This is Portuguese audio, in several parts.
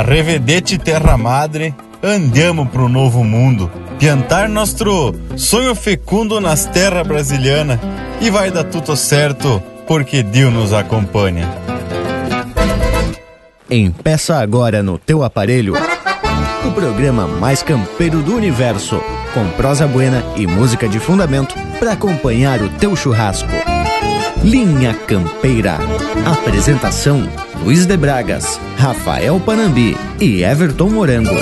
Arrevedete Terra Madre, andamos pro novo mundo. Piantar nosso sonho fecundo nas terras brasilianas. E vai dar tudo certo, porque Deus nos acompanha. Empeça agora no teu aparelho o programa mais campeiro do universo, com prosa buena e música de fundamento para acompanhar o teu churrasco. Linha Campeira. Apresentação: Luiz de Bragas, Rafael Panambi e Everton Morango.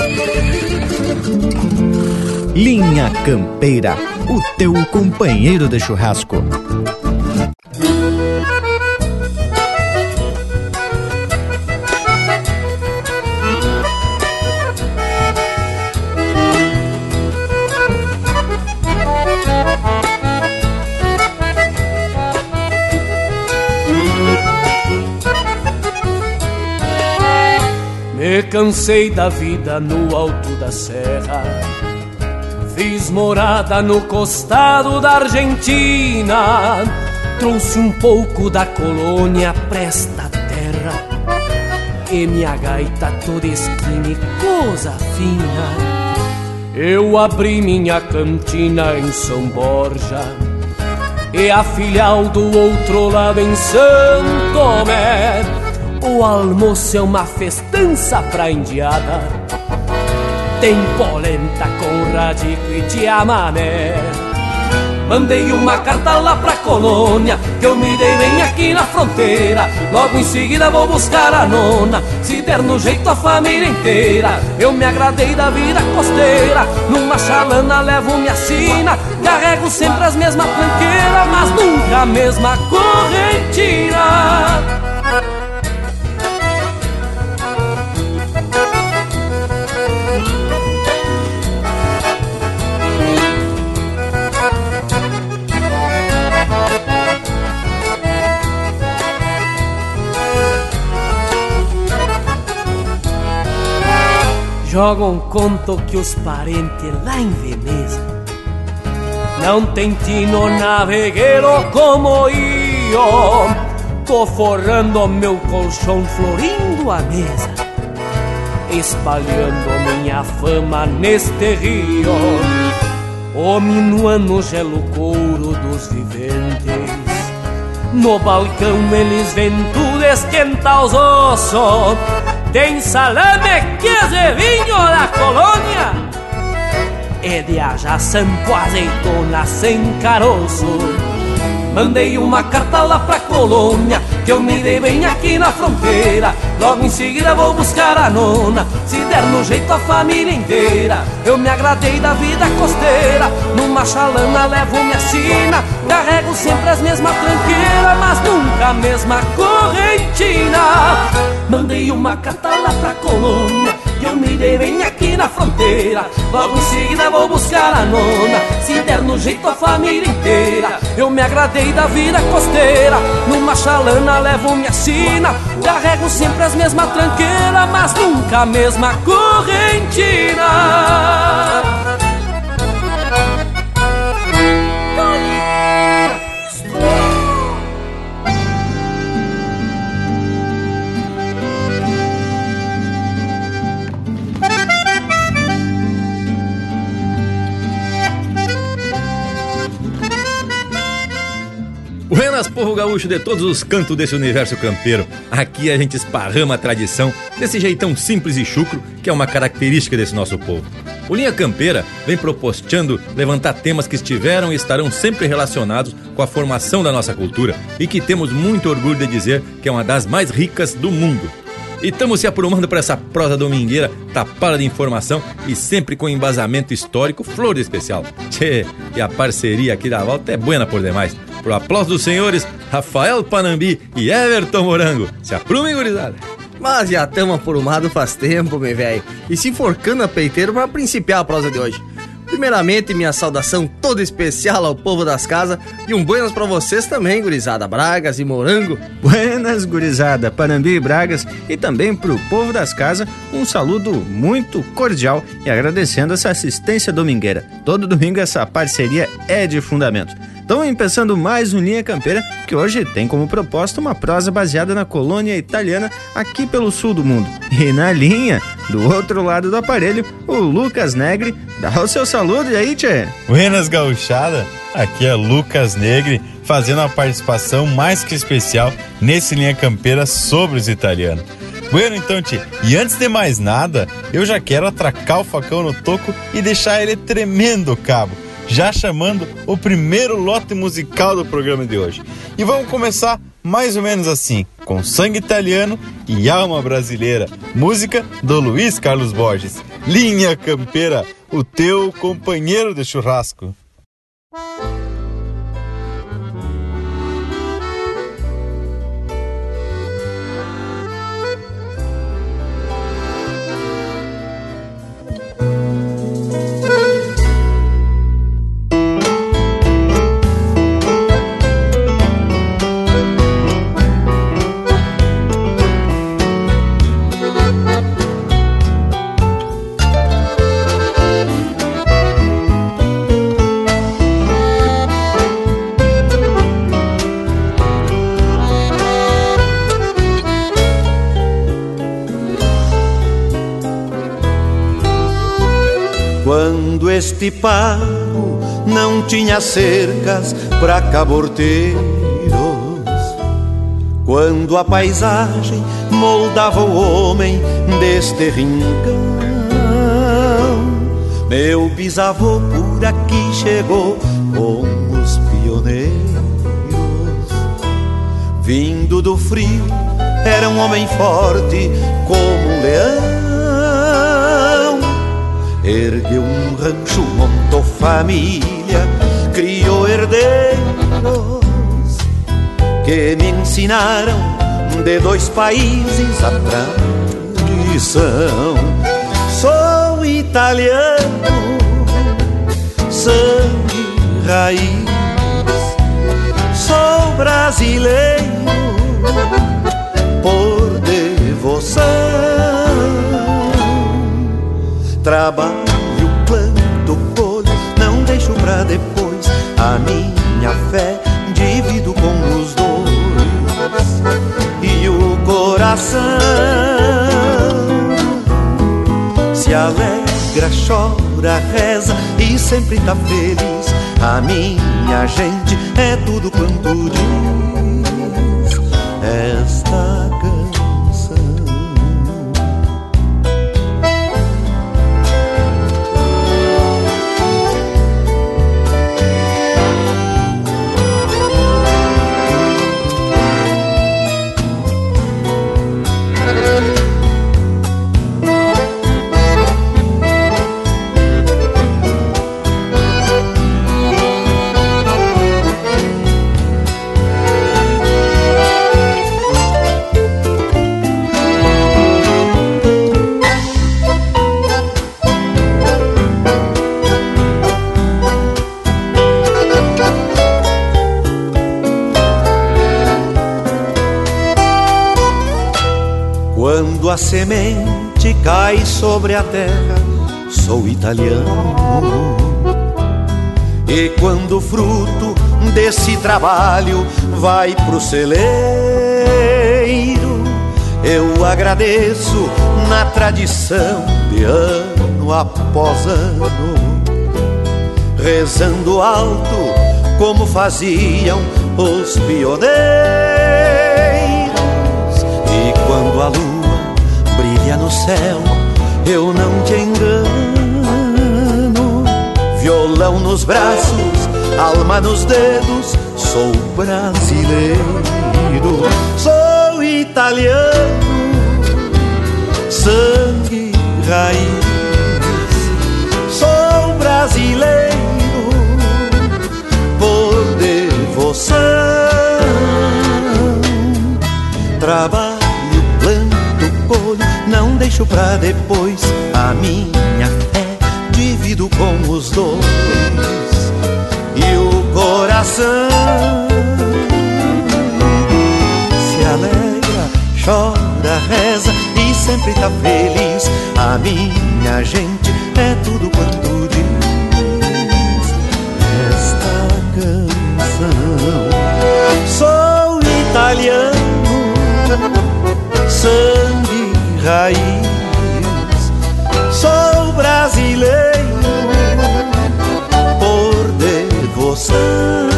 Linha Campeira, o teu companheiro de churrasco. Cansei da vida no alto da serra. Fiz morada no costado da Argentina. Trouxe um pouco da colônia pra esta terra. E minha gaita toda esquina e coisa fina. Eu abri minha cantina em São Borja. E a filial do outro lado em Santo Tomé o almoço é uma festança pra indiada. Tem polenta com radico e tiamamé Mandei uma carta lá pra colônia Que eu me dei bem aqui na fronteira. Logo em seguida vou buscar a nona Se der no jeito a família inteira. Eu me agradei da vida costeira Numa chalana levo minha sina. Carrego sempre as mesmas tranqueiras Mas nunca a mesma correntina Jogam um conto que os parentes lá em Veneza Não tem tino navegueiro como eu Tô forrando meu colchão, florindo a mesa Espalhando minha fama neste rio. O minuano gelo couro dos viventes No balcão eles vêm tudo esquentar os ossos tem salame, queijo e vinho da colônia. E de ajaçan com azeitona sem caroço Mandei uma carta lá pra colônia Que eu me dei bem aqui na fronteira. Logo em seguida vou buscar a nona Se der no jeito a família inteira. Eu me agradei da vida costeira Numa chalana levo minha sina. Carrego sempre as mesmas tranqueiras Mas nunca a mesma correntina. Mandei uma carta lá pra colônia Eu me dei bem aqui na fronteira. Logo em seguida vou buscar a nona Se der no jeito a família inteira. Eu me agradei da vida costeira Numa chalana levo minha sina. Carrego sempre as mesmas tranqueiras Mas nunca a mesma correntina Buenas, povo gaúcho de todos os cantos desse universo campeiro. Aqui a gente esparrama a tradição desse jeitão simples e chucro que é uma característica desse nosso povo. O Linha Campeira vem propostando levantar temas que estiveram e estarão sempre relacionados com a formação da nossa cultura e que temos muito orgulho de dizer que é uma das mais ricas do mundo. E estamos se aprumando para essa prosa domingueira tapada de informação e sempre com embasamento histórico, flor de especial. Tchê, e a parceria aqui da volta é buena por demais. Pro aplauso dos senhores, Rafael Panambi e Everton Morango. Se aprumem, gurizada. Mas já estamos aprumados faz tempo, meu velho. E se enforcando a peiteiro para principiar a prosa de hoje. Primeiramente, minha saudação toda especial ao povo das casas e um buenas para vocês também, gurizada, Bragas e Morango. Buenas, gurizada, Panambi e Bragas e também pro povo das casas, um saludo muito cordial e agradecendo essa assistência domingueira. Todo domingo essa parceria é de fundamento. Estou empeçando mais um Linha Campeira, que hoje tem como proposta uma prosa baseada na colônia italiana aqui pelo sul do mundo. E na linha, do outro lado do aparelho, o Lucas Negri. Dá o seu saludo e aí, tchê. Buenas gauchada, aqui é Lucas Negri, fazendo uma participação mais que especial nesse Linha Campeira sobre os italianos. Bueno, então, tchê, e antes de mais nada, eu já quero atracar o facão no toco e deixar ele tremendo cabo já chamando o primeiro lote musical do programa de hoje. E vamos começar mais ou menos assim, com sangue italiano e alma brasileira. Música do Luiz Carlos Borges. Linha Campeira, o teu companheiro de churrasco. Este pago não tinha cercas para caborteiros. Quando a paisagem moldava o homem deste rincão, meu bisavô por aqui chegou com os pioneiros. Vindo do frio, era um homem forte como um leão Ergueu um rancho, montou família, criou herdeiros que me ensinaram de dois países a tradição. Sou italiano, sangue raiz, sou brasileiro por devoção trabalho, planto, colho, não deixo pra depois. A minha fé divido com os dois e o coração se alegra, chora, reza e sempre tá feliz. A minha gente é tudo quanto diz esta semente cai sobre a terra, sou italiano. E quando o fruto desse trabalho vai pro celeiro, eu agradeço na tradição de ano após ano, rezando alto como faziam os pioneiros. E quando a luz no céu, eu não te engano. Violão nos braços, alma nos dedos, sou brasileiro, sou italiano, sangue raiz, sou brasileiro por devoção. Trabalho deixo pra depois a minha fé, divido com os dois e o coração se alegra, chora, reza e sempre tá feliz. A minha gente é tudo quanto diz esta canção. Sou italiano, sangue raiz. Sou brasileiro por devoção.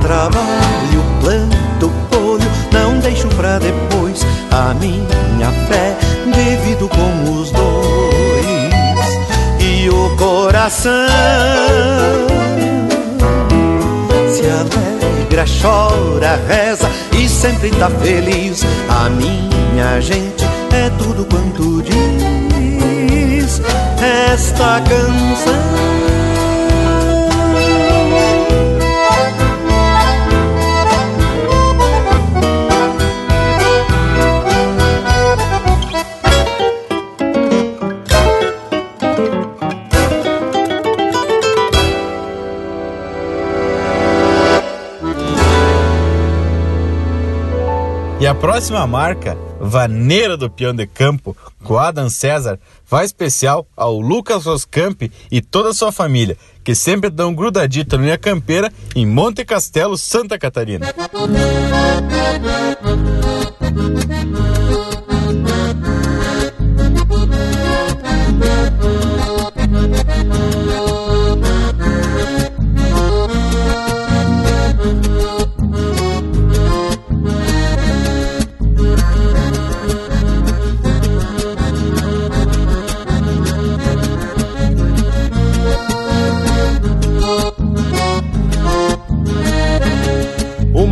Trabalho, planto, colho, não deixo pra depois a minha fé, divido com os dois e o coração se alegra, chora, reza sempre tá feliz. A minha gente é tudo quanto diz esta canção. Próxima marca, Vaneira do Peão de Campo, com Adam César, vai especial ao Lucas Roscamp e toda a sua família, que sempre dão grudadita no Linha Campeira em Monte Castelo, Santa Catarina.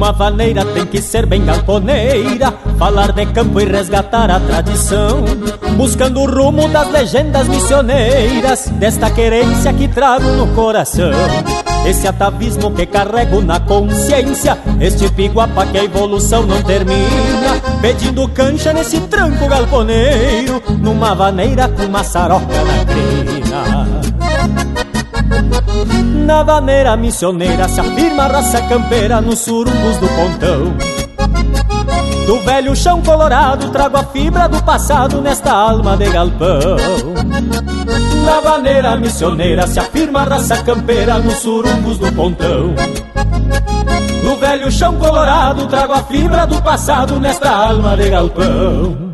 Uma vaneira tem que ser bem galponeira, falar de campo e resgatar a tradição, buscando o rumo das legendas missioneiras, desta querência que trago no coração. Esse atavismo que carrego na consciência, este piguapa que a evolução não termina, pedindo cancha nesse tranco galponeiro, numa vaneira com maçaroca na crina. Na vaneira missioneira se afirma a raça campeira nos surungos do pontão. Do velho chão colorado trago a fibra do passado nesta alma de galpão. Na vaneira missioneira se afirma a raça campeira nos surungos do pontão. Do velho chão colorado trago a fibra do passado nesta alma de galpão.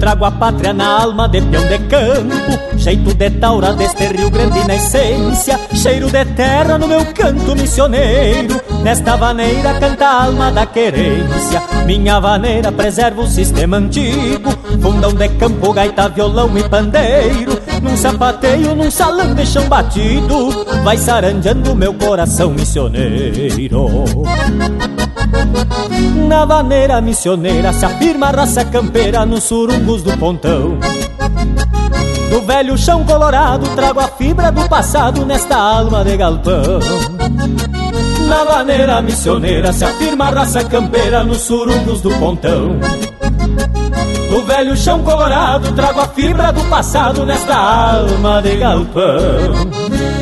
Trago a pátria na alma de peão de campo Jeito de taura deste Rio Grande na essência Cheiro de terra no meu canto missioneiro. Nesta vaneira canta a alma da querência Minha vaneira preserva o sistema antigo. Fundão de campo, gaita, violão e pandeiro Num sapateio, num salão de chão batido Vai saranjando meu coração missioneiro na vaneira missioneira se afirma a raça campeira nos surungos do pontão. Do velho chão colorado trago a fibra do passado nesta alma de galpão. Na vaneira missioneira se afirma a raça campeira nos surungos do pontão. Do velho chão colorado trago a fibra do passado nesta alma de galpão.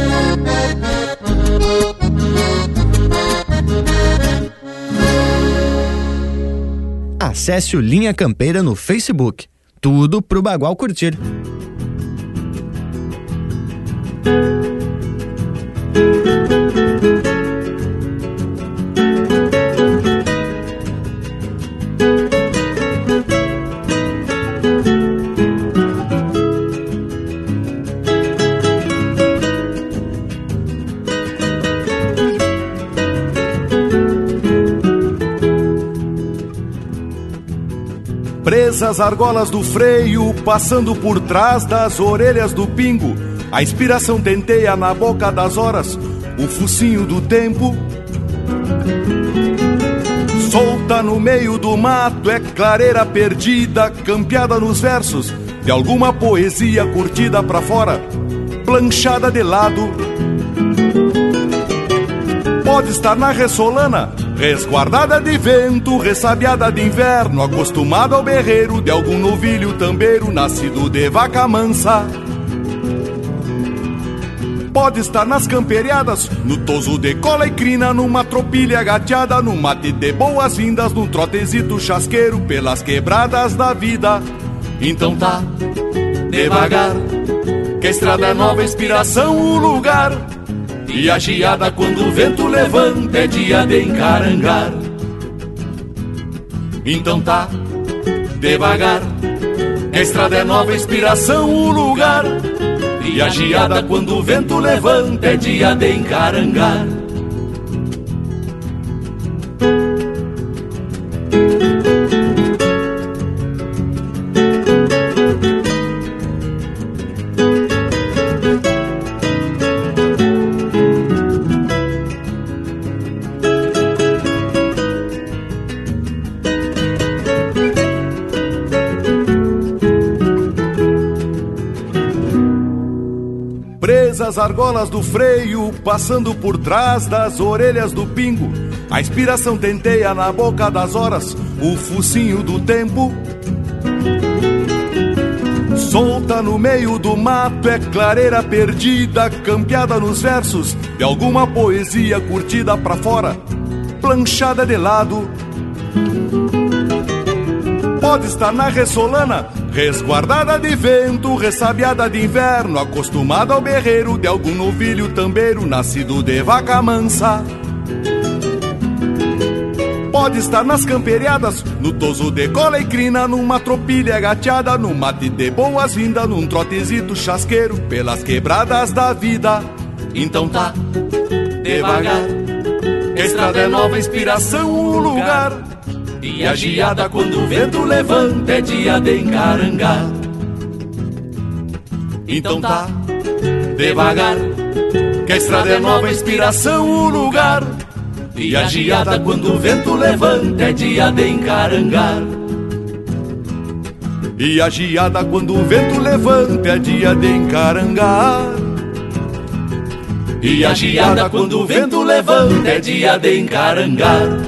Acesse o Linha Campeira no Facebook. Tudo pro Bagual curtir. Presas argolas do freio, passando por trás das orelhas do pingo. A inspiração tenteia na boca das horas, o focinho do tempo. Solta no meio do mato, é clareira perdida, campeada nos versos de alguma poesia curtida pra fora, planchada de lado. Pode estar na ressolana, Resguardada de vento, ressabiada de inverno, acostumada ao berreiro de algum novilho tambeiro, nascido de vaca mansa. Pode estar nas camperiadas, no toso de cola e crina, numa tropilha gateada, num mate de boas-vindas, num trotezito chasqueiro pelas quebradas da vida. Então tá, devagar, que a estrada é nova inspiração, o lugar. E a geada quando o vento levanta é dia de encarangar. Então tá, devagar, a estrada é nova inspiração, o lugar. E a geada quando o vento levanta é dia de encarangar. Argolas do freio, passando por trás das orelhas do pingo. A inspiração tenteia na boca das horas, o focinho do tempo. Solta no meio do mato, é clareira perdida, campeada nos versos de alguma poesia curtida pra fora, planchada de lado. Pode estar na ressolana, resguardada de vento, ressabiada de inverno, acostumada ao berreiro de algum novilho tambeiro, nascido de vaca mansa. Pode estar nas camperiadas, no toso de cola e crina, numa tropilha gateada, num mate de boas-vindas, num trotezito chasqueiro pelas quebradas da vida. Então tá, devagar, estrada é nova inspiração, o lugar. E a geada quando o vento levanta é dia de encarangar. Então tá, devagar, que a estrada é nova inspiração, o lugar. E a geada quando o vento levanta é dia de encarangar. E a geada quando o vento levanta é dia de encarangar. E a geada quando o vento levanta é dia de encarangar.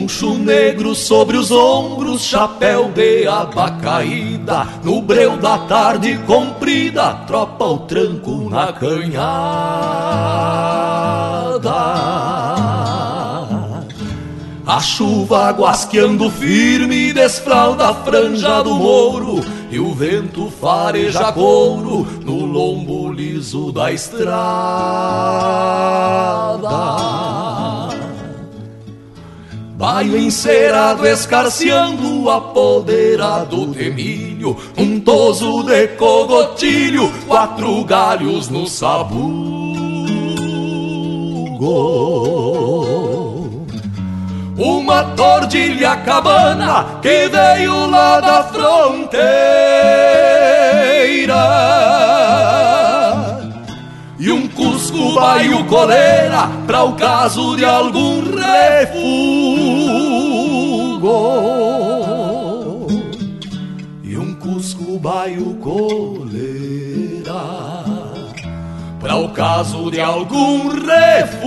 Poncho negro sobre os ombros, chapéu de aba caída, no breu da tarde comprida, tropa o tranco na canhada. A chuva guasqueando firme, desfralda a franja do mouro, e o vento fareja couro no lombo liso da estrada. Baio encerado escarceando apoderado de milho Um toso de cogotilho, quatro galhos no sabugo Uma tordilha cabana que veio lá da fronteira e um cusco baio coleira para o caso de algum refugo. Baio coleira para o caso de algum refugo.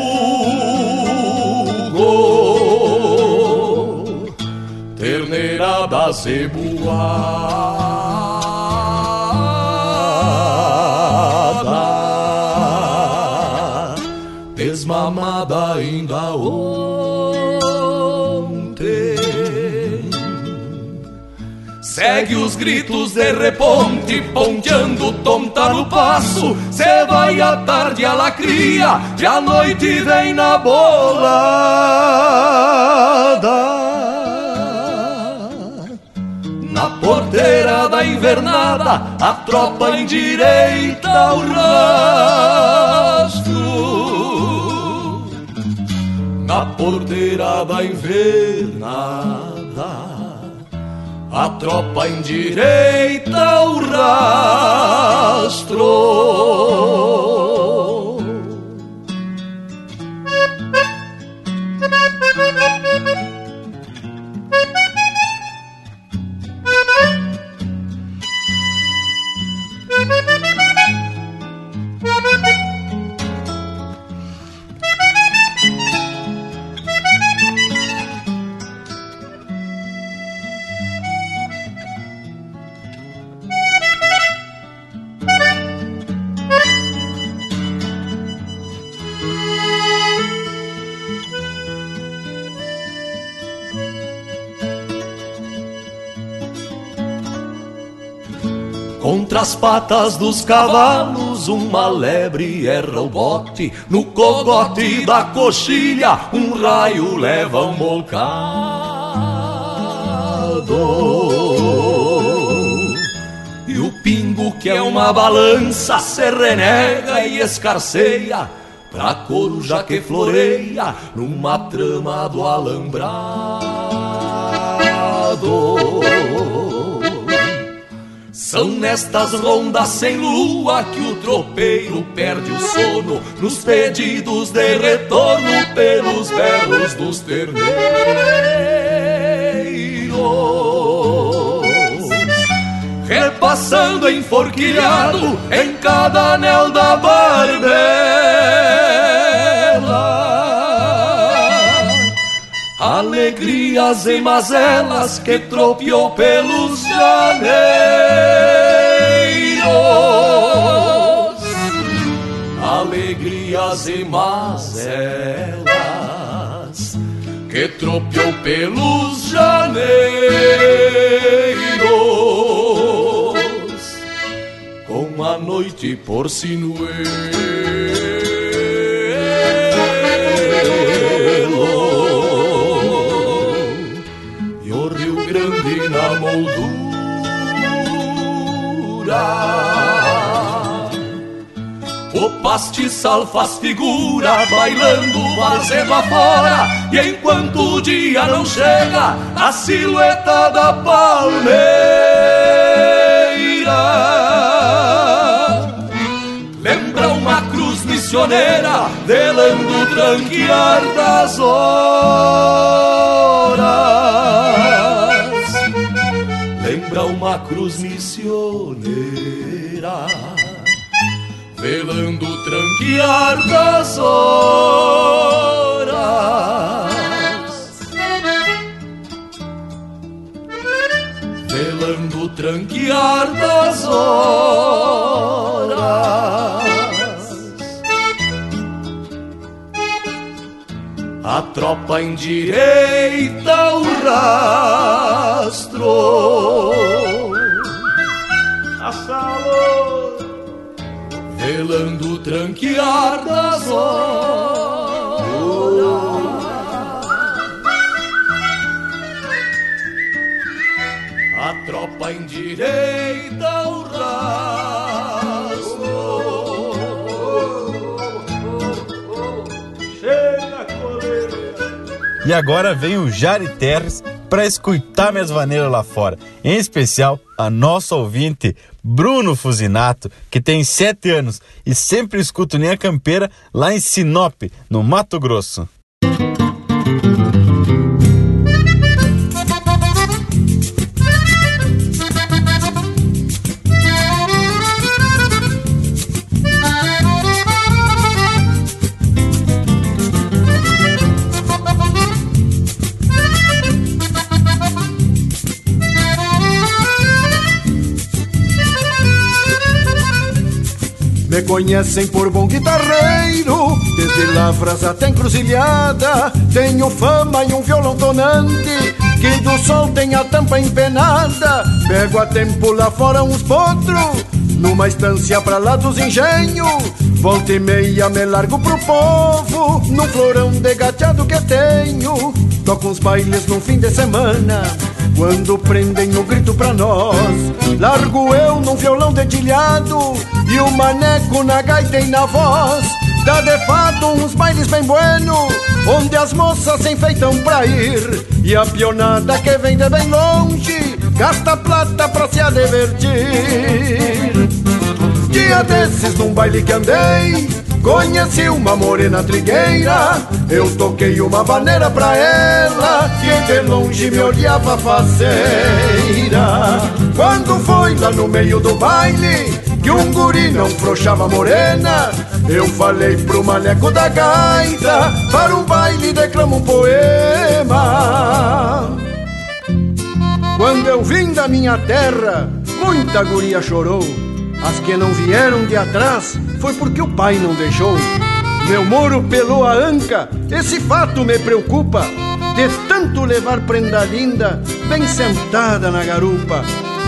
Terneira da cebuada desmamada ainda ontem. Segue os gritos de reponte, ponteando tonta no passo. Cê vai à tarde, ela cria, e à noite vem na bolada. Na porteira da invernada, a tropa endireita o rastro. na porteira da invernada. A tropa endireita o rastro. Contra as patas dos cavalos, uma lebre erra o bote. No cogote da coxilha, um raio leva um bocado. E o pingo, que é uma balança, se renega e escarceia. Pra coruja que floreia numa trama do alambrado. São nestas rondas sem lua que o tropeiro perde o sono nos pedidos de retorno pelos berros dos terneiros. Repassando enforquilhado em cada anel da barbela alegrias e mazelas que tropeou pelos janeiros. Alegrias e mazelas que tropeou pelos janeiros. Com a noite por sinuelo e o pastiçal faz figura, bailando vazendo afora, e enquanto o dia não chega, a silhueta da palmeira lembra uma cruz missioneira, velando o tranquear das horas. Lembra uma cruz missioneira, velando o tranquear das horas. velando o tranquear das horas. A tropa endireita o rastro. Assalo, velando o tranquear das horas. A tropa endireita o rastro. E agora vem o Jari Terres para escutar minhas vaneiras lá fora. Em especial, a nossa ouvinte, Bruno Fusinato, que tem sete anos e sempre escuta Linha Campeira lá em Sinop, no Mato Grosso. Me conhecem por bom guitarreiro, desde lavras até encruzilhada. Tenho fama e um violão tonante, que do sol tem a tampa empenada. Pego a tempo lá fora uns potros, numa estância pra lá dos engenhos. Volta e meia me largo pro povo, num florão de gateado que tenho. Toco uns bailes no fim de semana, quando prendem o grito pra nós. Largo eu num violão dedilhado e o maneco na gaita e na voz. Dá de fato uns bailes bem bueno, onde as moças se enfeitam pra ir. E a pionada que vem de bem longe, gasta plata pra se divertir. Dia desses, num baile que andei, conheci uma morena trigueira. Eu toquei uma vaneira pra ela, que de longe me olhava faceira. Quando foi lá no meio do baile, que um guri não frouxava morena, eu falei pro maneco da gaita, para um baile declamo um poema. Quando eu vim da minha terra, muita guria chorou. As que não vieram de atrás foi porque o pai não deixou. Meu moro pelou a anca, esse fato me preocupa. De tanto levar prenda linda, bem sentada na garupa.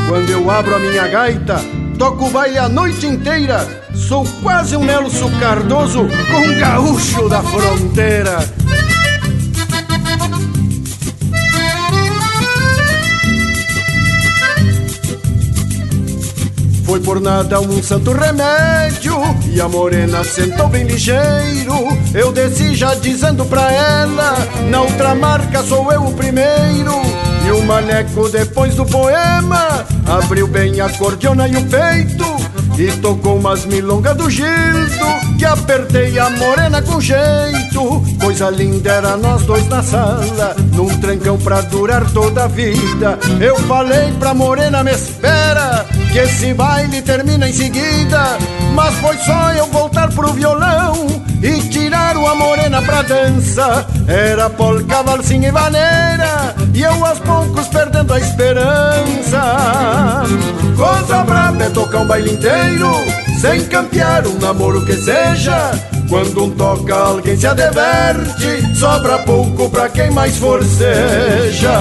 Quando eu abro a minha gaita, toco o baile a noite inteira. Sou quase um Nelson Cardoso com um gaúcho da fronteira. Foi por nada um santo remédio E a morena sentou bem ligeiro. Eu desci já dizendo pra ela Na outra marca sou eu o primeiro. E o maneco depois do poema Abriu bem a cordiona e o peito E tocou umas milongas do Gildo Que apertei a morena com jeito. Coisa linda era nós dois na sala Num trancão pra durar toda a vida. Eu falei pra morena me espera Que esse baile termina em seguida. Mas foi só eu voltar pro violão E tirar uma morena pra dança. Era polca, valsinha e vaneira E eu aos poucos perdendo a esperança. Coisa braba é tocar um baile inteiro Sem campear um namoro que seja. Quando um toca, alguém se adverte, sobra pouco pra quem mais forceja.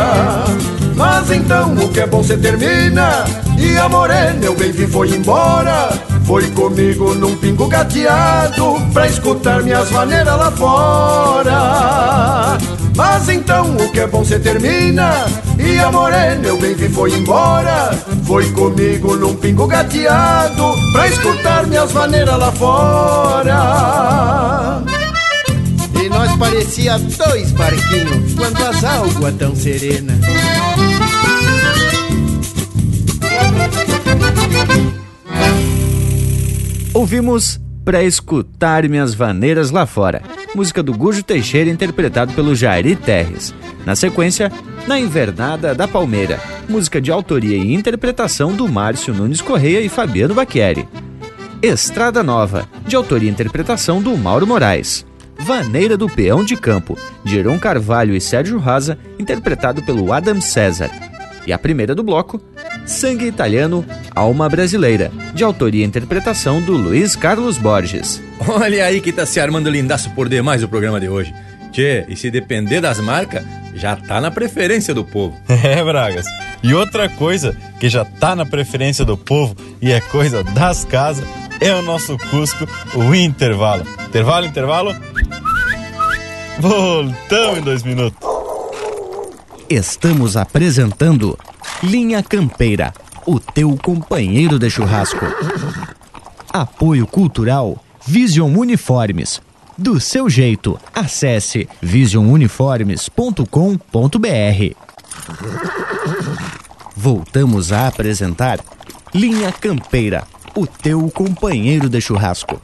Mas então o que é bom se termina, e a morena eu bem vi foi embora. Foi comigo num pingo gateado, pra escutar minhas maneiras lá fora. Mas então o que é bom se termina, e a morena eu bem vi foi embora. Foi comigo num pingo gateado, pra escutar minhas maneiras lá fora. Parecia dois barquinhos quando as águas tão serenas. Ouvimos Pra Escutar Minhas Vaneiras Lá Fora, música do Gujo Teixeira interpretado pelo Jairi Terres. Na sequência, Na Invernada da Palmeira, música de autoria e interpretação do Márcio Nunes Correia e Fabiano Bacchieri. Estrada Nova, de autoria e interpretação do Mauro Moraes. Vaneira do Peão de Campo, de Heron Carvalho e Sérgio Raza, interpretado pelo Adam César. E a primeira do bloco, Sangue Italiano, Alma Brasileira, de autoria e interpretação do Luiz Carlos Borges. Olha aí que tá se armando lindaço por demais o programa de hoje. Tchê, e se depender das marcas, já tá na preferência do povo. É, Bragas. E outra coisa que já tá na preferência do povo e é coisa das casas é o nosso Cusco, o intervalo. Intervalo, intervalo. Voltamos em dois minutos. Estamos apresentando Linha Campeira, o teu companheiro de churrasco. Apoio Cultural Vision Uniformes. Do seu jeito, acesse visionuniformes.com.br. Voltamos a apresentar Linha Campeira, o teu companheiro de churrasco.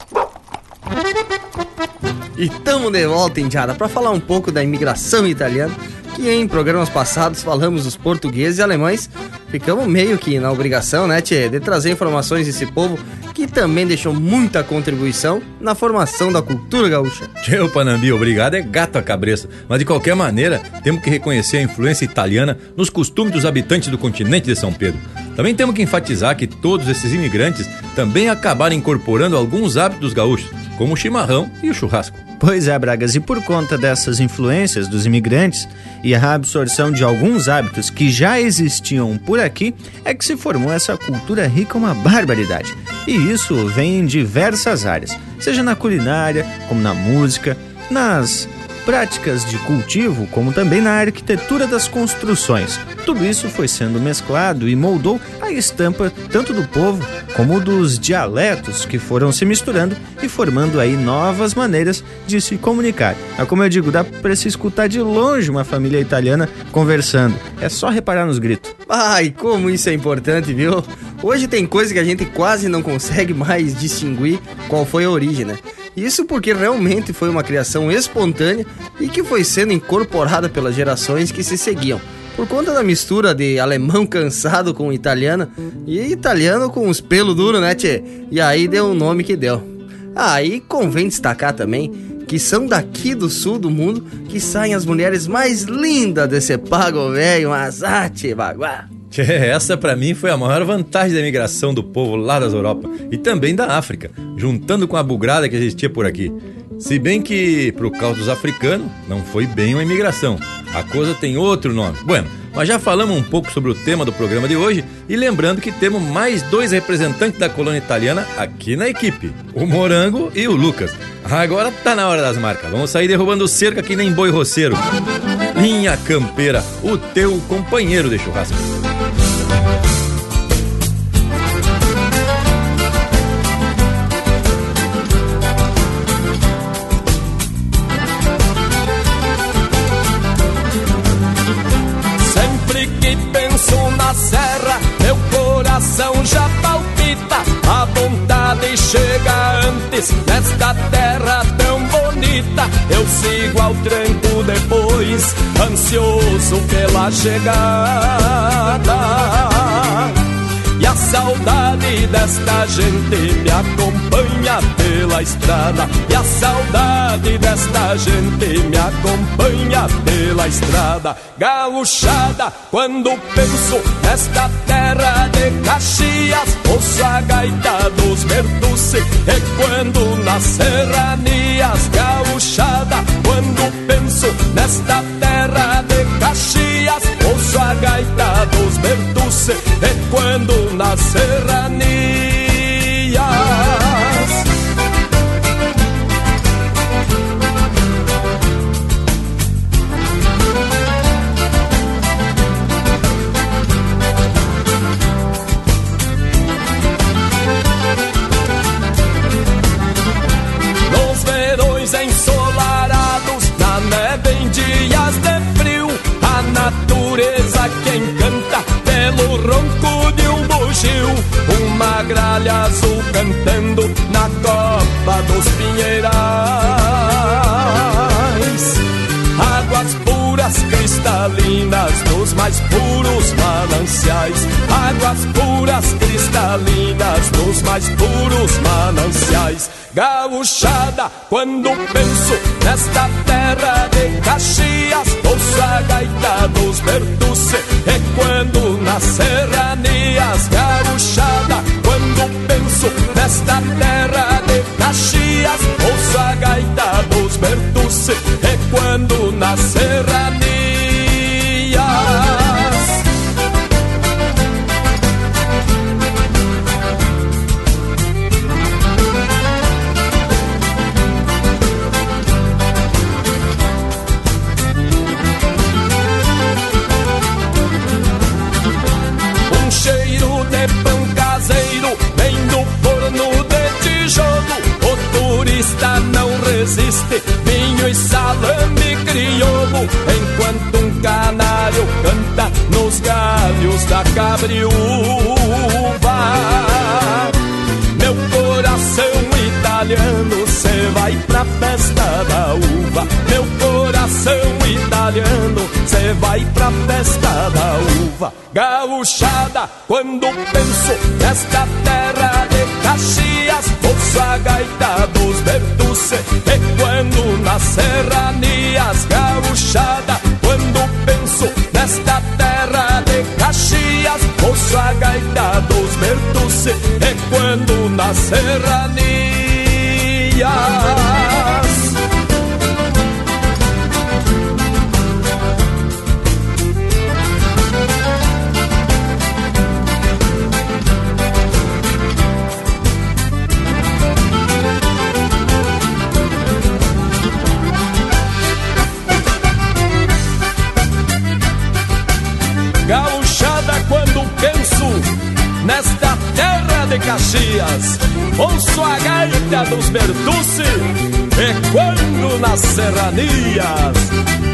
E tamo de volta, Indiada, para falar um pouco da imigração italiana, que em programas passados falamos dos portugueses e alemães. Ficamos meio que na obrigação, né, Tchê, de trazer informações desse povo que também deixou muita contribuição na formação da cultura gaúcha. Tchê, o Panambi, obrigado é gato a cabreça. Mas de qualquer maneira, temos que reconhecer a influência italiana nos costumes dos habitantes do continente de São Pedro. Também temos que enfatizar que todos esses imigrantes também acabaram incorporando alguns hábitos gaúchos, como o chimarrão e o churrasco. Pois é, Bragas, e por conta dessas influências dos imigrantes e a absorção de alguns hábitos que já existiam por aqui, é que se formou essa cultura rica uma barbaridade. E isso vem em diversas áreas, seja na culinária, como na música, nas práticas de cultivo, como também na arquitetura das construções. Tudo isso foi sendo mesclado e moldou a estampa tanto do povo como dos dialetos que foram se misturando e formando aí novas maneiras de se comunicar. É como eu digo, dá para se escutar de longe uma família italiana conversando. É só reparar nos gritos. Ai, como isso é importante, viu? Hoje tem coisa que a gente quase não consegue mais distinguir qual foi a origem, né? Isso porque realmente foi uma criação espontânea e que foi sendo incorporada pelas gerações que se seguiam. Por conta da mistura de alemão cansado com italiano e italiano com os pelos duros, né, tchê? E aí deu o nome que deu. Aí ah, convém destacar também que são daqui do sul do mundo que saem as mulheres mais lindas desse pago velho, azate, baguá. Essa para mim foi a maior vantagem da imigração do povo lá das Europa e também da África, juntando com a bugrada que existia por aqui. Se bem que, pro caso dos africanos, não foi bem uma imigração. A coisa tem outro nome. Bueno, mas já falamos um pouco sobre o tema do programa de hoje e lembrando que temos mais dois representantes da colônia italiana aqui na equipe: o Morango e o Lucas. Agora tá na hora das marcas. Vamos sair derrubando cerca que nem boi roceiro. Linha Campeira, o teu companheiro de churrasco. Nesta terra tão bonita. Eu sigo ao tranco depois, ansioso pela chegada. Saudade desta gente me acompanha pela estrada. E a saudade desta gente me acompanha pela estrada. Gauchada, quando penso nesta terra de Caxias, ouço a gaita dos Bertucci. E quando nas serranias, gauchada, quando penso nesta terra de Caxias, ouço a gaita dos Bertucci. E quando nas serranias. Natureza que encanta pelo ronco de um bugio, uma gralha azul cantando na copa dos pinheirais. Águas puras cristalinas nos mais puros mananciais. Águas puras cristalinas nos mais puros mananciais. Gauchada, quando penso nesta terra de Caxias, ouço a gaita dos. E quando nas serranias, gauchada, quando penso nesta terra de Caxias, ouço a gaita dos. E quando nas serranias. Não resiste, vinho e salame crioulo. Enquanto um canário canta nos galhos da cabriúva. Meu coração italiano, cê vai pra festa da uva. Coração italiano, cê vai pra festa da uva. Gauchada, quando penso nesta terra de Caxias, ouço a gaita dos Bertucci. E quando nas serranias, gauchada, quando penso nesta terra de Caxias, ouço a gaita dos Bertucci. E quando nas serranias. Caxias. Ouço a gaita dos Bertucci e quando nas serranias.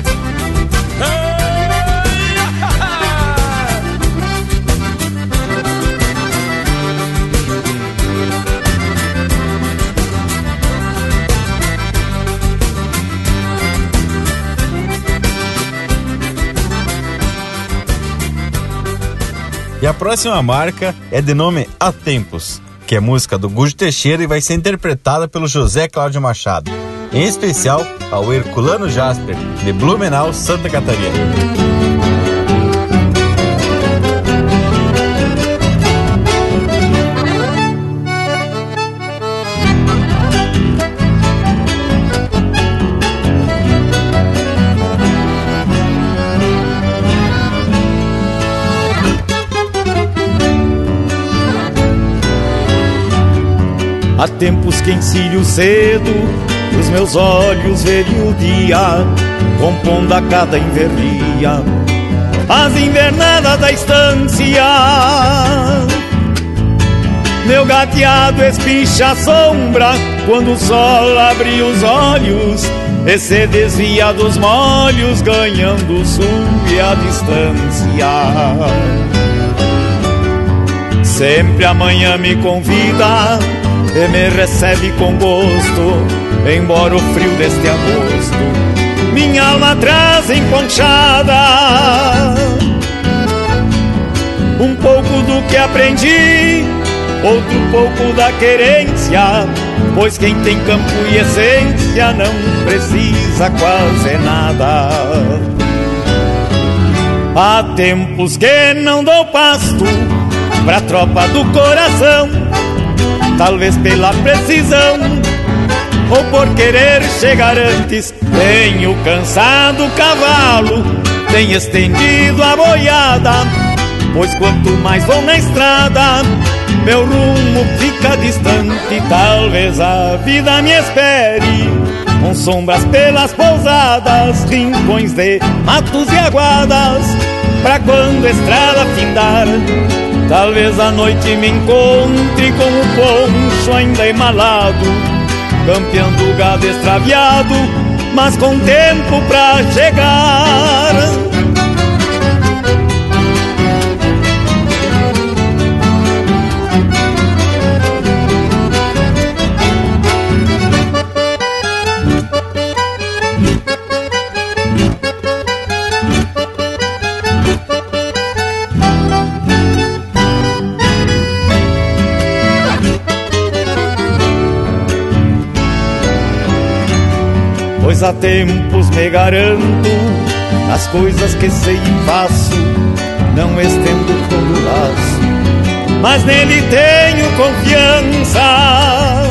E a próxima marca é de nome Há Tempos, que é música do Gujo Teixeira e vai ser interpretada pelo José Cláudio Machado, em especial ao Herculano Jasper, de Blumenau, Santa Catarina. Tempos que encilho cedo Os meus olhos verem o dia Compondo a cada invernia. As invernadas da estância. Meu gateado espicha a sombra Quando o sol abre os olhos E se desvia dos molhos Ganhando o sul e a distância. Sempre amanhã me convida e me recebe com gosto, embora o frio deste agosto minha alma traz enconchada. Um pouco do que aprendi, outro pouco da querência, pois quem tem campo e essência não precisa quase nada. Há tempos que não dou pasto pra tropa do coração talvez pela precisão ou por querer chegar antes. Tenho cansado o cavalo, tenho estendido a boiada, pois quanto mais vou na estrada, meu rumo fica distante. Talvez a vida me espere, com sombras pelas pousadas, rincões de matos e aguadas, pra quando a estrada findar Talvez a noite me encontre com o poncho ainda emalado, campeando o gado extraviado, mas com tempo pra chegar. Há tempos me garanto as coisas que sei e faço, não estendo todo laço, mas nele tenho confiança.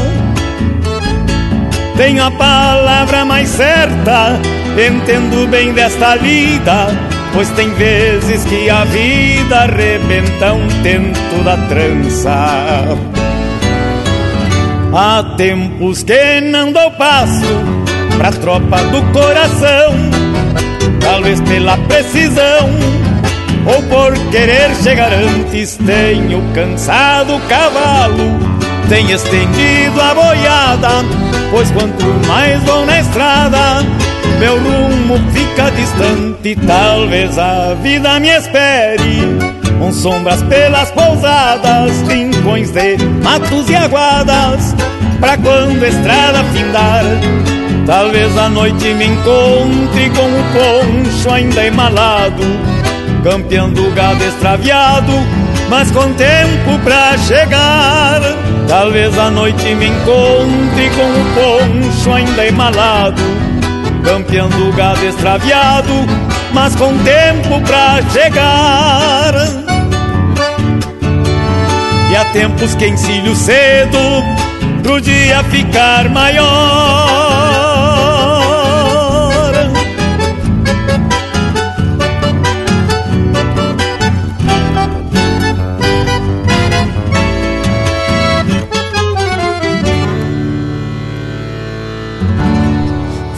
Tenho a palavra mais certa, entendo bem desta lida, pois tem vezes que a vida arrebenta um tento da trança. Há tempos que não dou passo pra tropa do coração, talvez pela precisão ou por querer chegar antes. Tenho cansado o cavalo, tenho estendido a boiada, pois quanto mais vou na estrada, meu rumo fica distante. Talvez a vida me espere. Com sombras pelas pousadas, rincões de matos e aguadas, pra quando a estrada findar, Talvez a noite me encontre com o poncho ainda emalado, campeando o gado extraviado, mas com tempo pra chegar. Talvez a noite me encontre com o poncho ainda emalado, campeando o gado extraviado, mas com tempo pra chegar. E há tempos que encilho cedo pro dia ficar maior.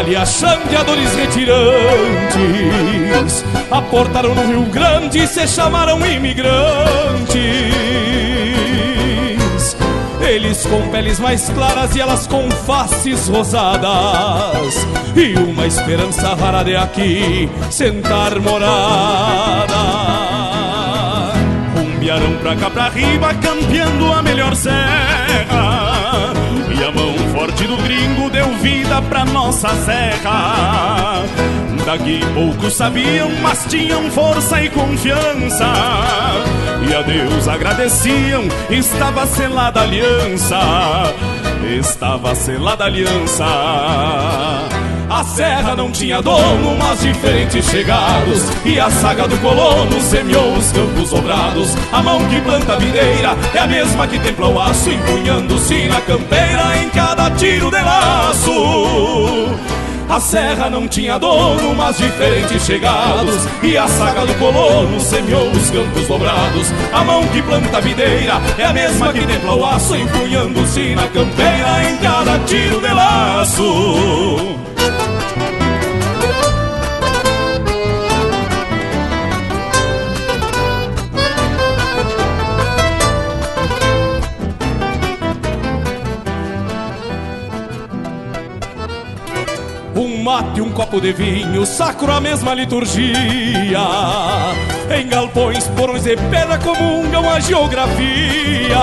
Velha Itália, chandeadores retirantes, aportaram no Rio Grande e se chamaram imigrantes. Eles com peles mais claras e elas com faces rosadas, e uma esperança rara de aqui sentar morada rumbiarão pra cá pra riba, campeando a melhor serra. E a mão forte do gringo vida pra nossa serra. Daqui poucos sabiam, mas tinham força e confiança. E a Deus agradeciam, estava selada a aliança. Estava selada a aliança. A serra não tinha dono, mas diferentes chegados. E a saga do colono semeou os campos obrados. A mão que planta a videira é a mesma que templa o aço, empunhando-se na campeira em cada tiro de laço. A serra não tinha dono, mas diferentes chegados. E a saga do colono semeou os campos dobrados. A mão que planta a videira é a mesma que templa o aço, empunhando-se na campeira em cada tiro de laço. Um mate, um copo de vinho, sacro a mesma liturgia. Em galpões, porões e pedra comungam a geografia.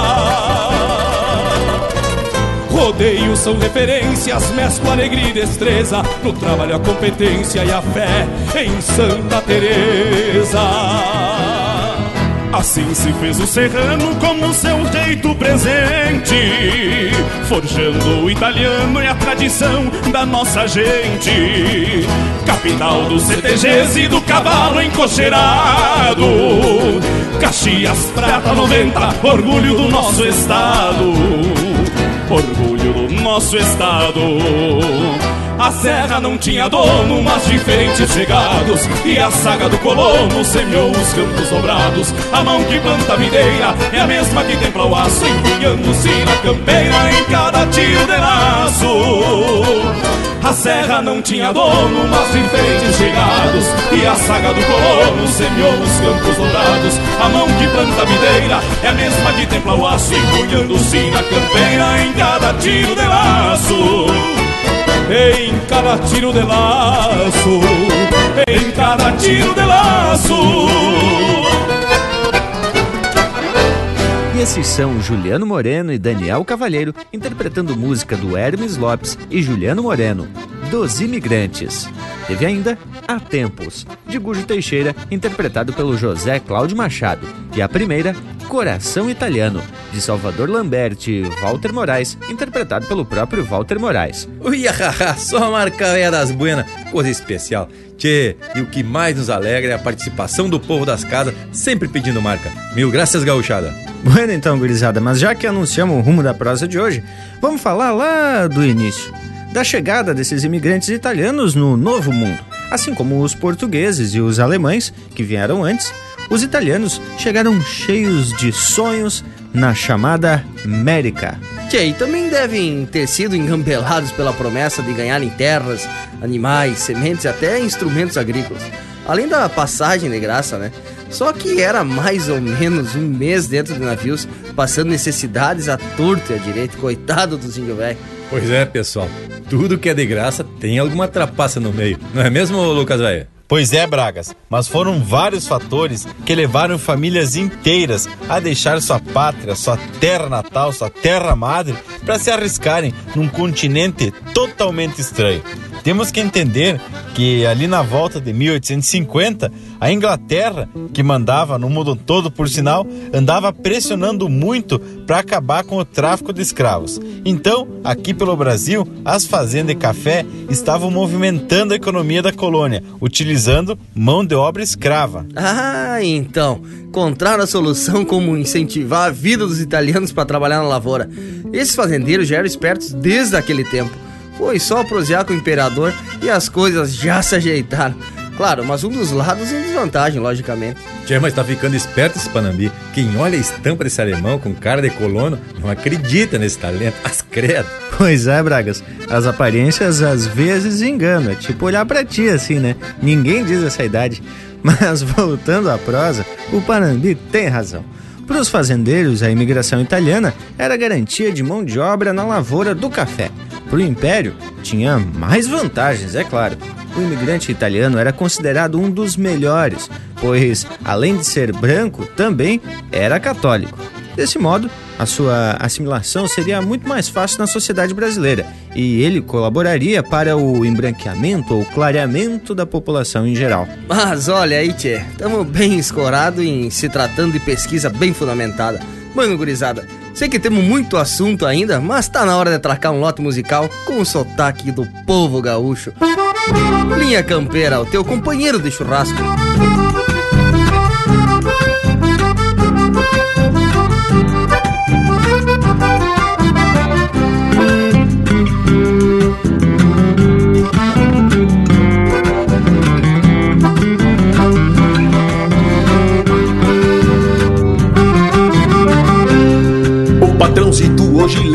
Rodeios são referências, mescla alegria e destreza No trabalho a competência e a fé em Santa Teresa Assim se fez o serrano como seu jeito presente Forjando o italiano e a tradição da nossa gente Capital dos CTGs e do cavalo encocheirado Caxias Prata 90, orgulho do nosso estado orgulho do nosso estado. A serra não tinha dono, mas diferentes chegados. E a saga do colono semeou os campos dobrados. A mão que planta a videira é a mesma que templa o aço, empunhando-se na campeira em cada tiro de laço. A serra não tinha dono, mas diferentes chegados. E a saga do colono semeou os campos dourados. A mão que planta a videira é a mesma que templa o aço, empunhando-se na campeira em cada tiro de laço. Em cada tiro de laço, em cada tiro de laço. E esses são Juliano Moreno e Daniel Cavalheiro interpretando música do Hermes Lopes e Juliano Moreno, Dos Imigrantes. Teve ainda Há Tempos, de Gujo Teixeira, interpretado pelo José Cláudio Machado. E a primeira, Coração Italiano, de Salvador Lamberti e Walter Moraes, interpretado pelo próprio Walter Moraes. Uiahaha, só a marca véia das buenas, coisa especial. Tchê, e o que mais nos alegra é a participação do povo das casas, sempre pedindo marca. Mil graças, gauchada. Bueno então, gurizada, mas já que anunciamos o rumo da prosa de hoje, vamos falar lá do início, da chegada desses imigrantes italianos no Novo Mundo. Assim como os portugueses e os alemães, que vieram antes, os italianos chegaram cheios de sonhos na chamada América. Tchê, e também devem ter sido engambelados pela promessa de ganharem terras, animais, sementes e até instrumentos agrícolas. Além da passagem de graça, né? Só que era mais ou menos um mês dentro de navios, passando necessidades à torta e à direita. Coitado dos índio velho. Pois é, pessoal. Tudo que é de graça tem alguma trapaça no meio. Não é mesmo, Lucas Velho? Pois é, Bragas, mas foram vários fatores que levaram famílias inteiras a deixar sua pátria, sua terra natal, sua terra madre, para se arriscarem num continente totalmente estranho. Temos que entender que ali na volta de 1850, a Inglaterra, que mandava no mundo todo por sinal, andava pressionando muito para acabar com o tráfico de escravos. Então, aqui pelo Brasil, as fazendas de café estavam movimentando a economia da colônia, utilizando mão de obra escrava. Ah, então, encontraram a solução como incentivar a vida dos italianos para trabalhar na lavoura. Esses fazendeiros já eram espertos desde aquele tempo. Foi só prosear com o imperador e as coisas já se ajeitaram. Claro, mas um dos lados em desvantagem, logicamente. Tchê, mas tá ficando esperto esse Panambi. Quem olha a estampa desse alemão com cara de colono não acredita nesse talento. As credo. Pois é, Bragas. As aparências às vezes enganam. É tipo olhar pra ti assim, né? Ninguém diz essa idade. Mas voltando à prosa, o Panambi tem razão. Para os fazendeiros, a imigração italiana era garantia de mão de obra na lavoura do café. Para o Império, tinha mais vantagens, é claro. O imigrante italiano era considerado um dos melhores, pois, além de ser branco, também era católico. Desse modo, a sua assimilação seria muito mais fácil na sociedade brasileira e ele colaboraria para o embranqueamento ou clareamento da população em geral. Mas olha aí, tchê, estamos bem escorados em se tratando de pesquisa bem fundamentada. Mano, gurizada, sei que temos muito assunto ainda, mas tá na hora de atracar um lote musical com o sotaque do povo gaúcho. Linha Campeira, o teu companheiro de churrasco.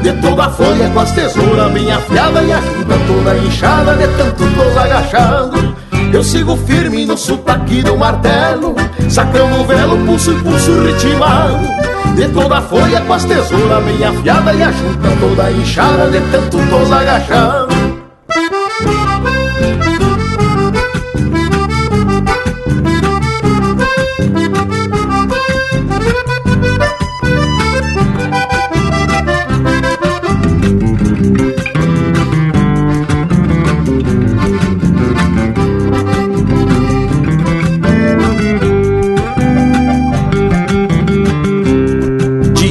de toda a folha com as tesouras bem afiada E a junta toda inchada de tanto tô agachando. Eu sigo firme no sotaque do martelo Sacando o velo, pulso e pulso ritmado De toda a folha com as tesouras bem afiada E a junta toda inchada de tanto tô agachando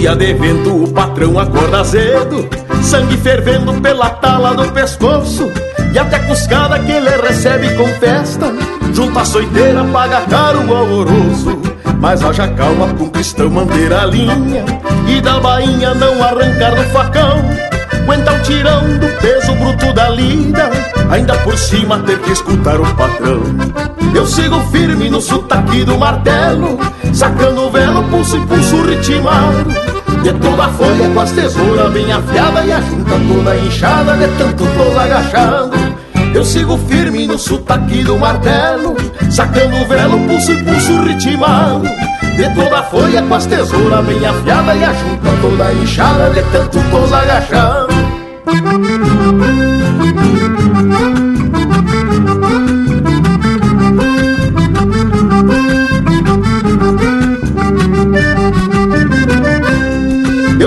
dia de vento o patrão acorda cedo Sangue fervendo pela tala do pescoço E até cuscada que ele recebe com festa Junta a soiteira, paga caro o alvoroço. Mas haja calma com cristão manter a linha E da bainha não arrancar do facão. Aguenta o tirão do peso bruto da lida Ainda por cima ter que escutar o patrão. Eu sigo firme no sotaque do martelo Sacando o velo, pulso e pulso ritmado de toda a folha com as tesouras bem afiada E a junta toda inchada de tanto tô agachando Eu sigo firme no sotaque do martelo Sacando o velo, pulso e pulso ritmado. De toda a folha com as tesouras bem afiada E a junta toda inchada de tanto tô agachando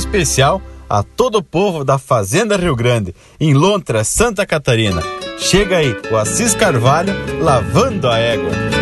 especial a todo o povo da Fazenda Rio Grande, em Lontra, Santa Catarina. Chega aí o Assis Carvalho lavando a égua.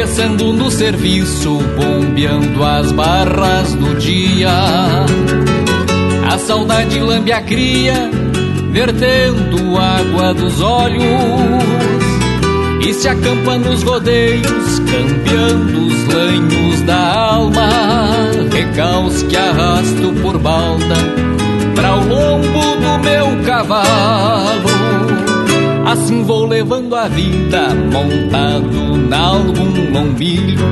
Empeçando no serviço, bombeando as barras do dia. A saudade lambe a cria, vertendo água dos olhos. e se acampa nos rodeios, campeando os lanhos da alma. Recaus que arrasto por balda para o lombo do meu cavalo. Assim vou levando a vida montado nalgum lombilho,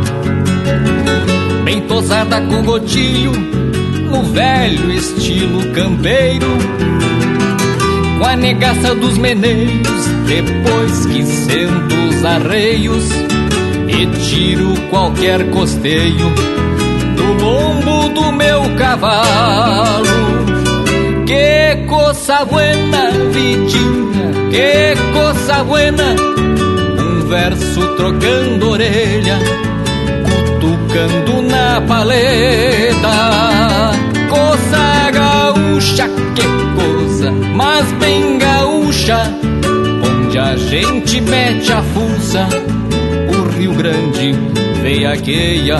bem tosada com gotilho, no velho estilo campeiro com a negaça dos meneios, depois que sento os arreios e tiro qualquer costeio do lombo do meu cavalo. Que coisa buena, vidinha, que coisa buena, um verso trocando orelha, cutucando na paleta. Coisa gaúcha, que coisa, mas bem gaúcha, onde a gente mete a fuça, o Rio Grande veiaqueia.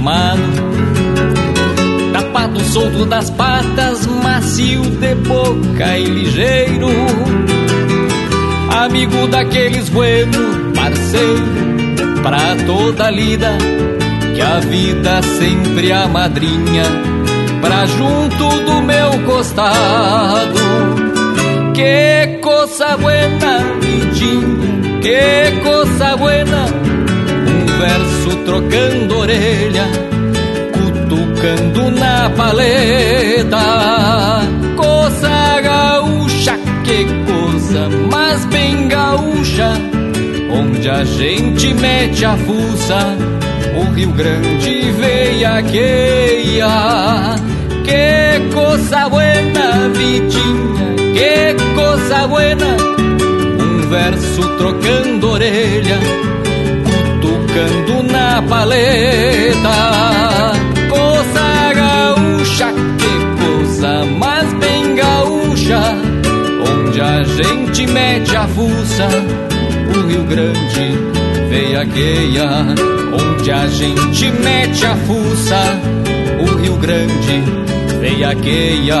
Queimado. Tapado solto das patas, macio de boca e ligeiro. Amigo daqueles bueno, parceiro, pra toda lida. Que a vida sempre a madrinha, pra junto do meu costado. Que coisa buena, vidinha, que coisa buena. Verso trocando orelha, cutucando na paleta. Coisa gaúcha, que coisa, mas bem gaúcha. Onde a gente mete a fuça, o Rio Grande veiaqueia. Que coisa buena, vidinha, que coisa buena. Um verso trocando orelha, cutucando na paleta. Coisa gaúcha, que coisa, mas bem gaúcha. Onde a gente mete a fuça, o Rio Grande veiaqueia. Onde a gente mete a fuça, o Rio Grande veiaqueia.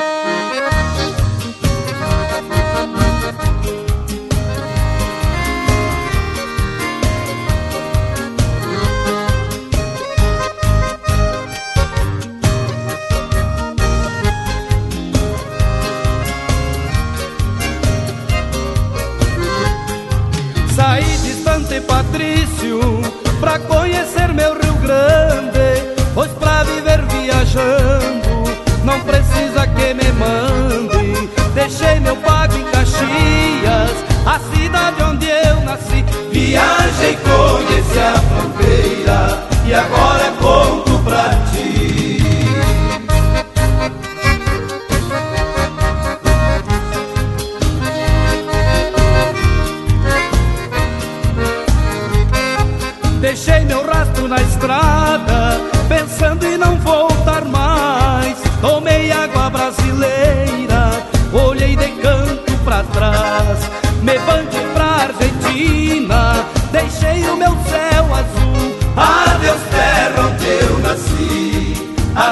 Conheci a fronteira e agora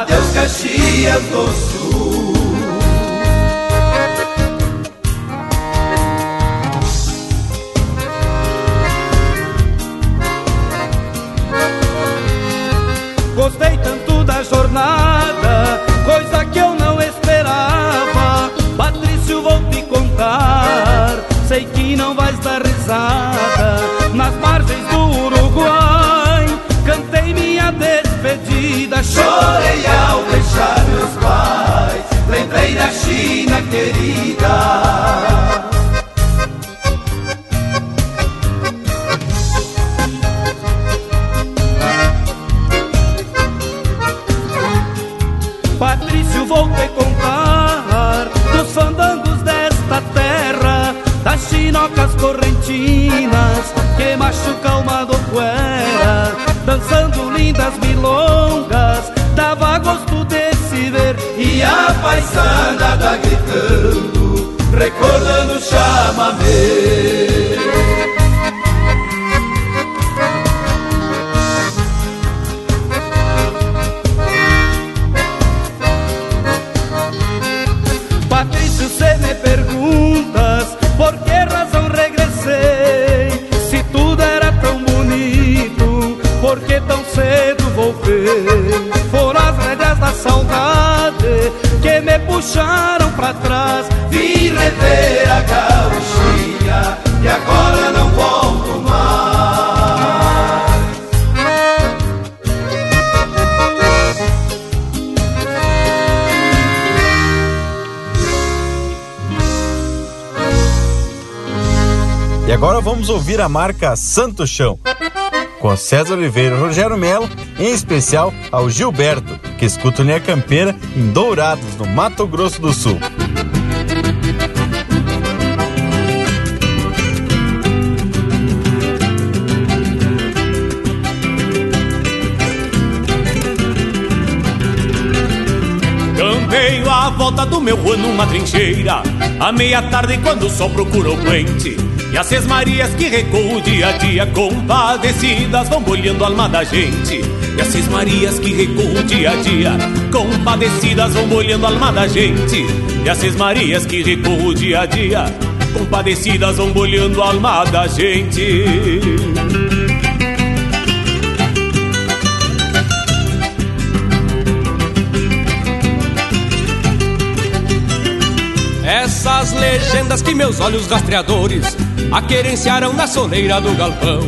Adeus, Caxias do Sul. Lembrei da China querida. Patrício, voltei contar dos fandangos desta terra, das chinocas correntinas que machucam uma docuera, dançando paisana gritando, me puxaram pra trás. Vim rever a gauchinha e agora não volto mais. E agora vamos ouvir a marca Santo Chão com César Oliveira e Rogério Melo, em especial ao Gilberto, que escuta Linha Campeira em Dourados, no Mato Grosso do Sul. Campeio a volta do meu rua numa trincheira, à meia tarde quando o sol procurou quente. E as seis Marias que recuam dia a dia Compadecidas vão bolhando a alma da gente. E as seis Marias que recuam dia a dia Compadecidas vão bolhando a alma da gente. E as seis Marias que recuam dia a dia Compadecidas vão bolhando a alma da gente Essas legendas que meus olhos rastreadores aquerenciaram na soleira do galpão.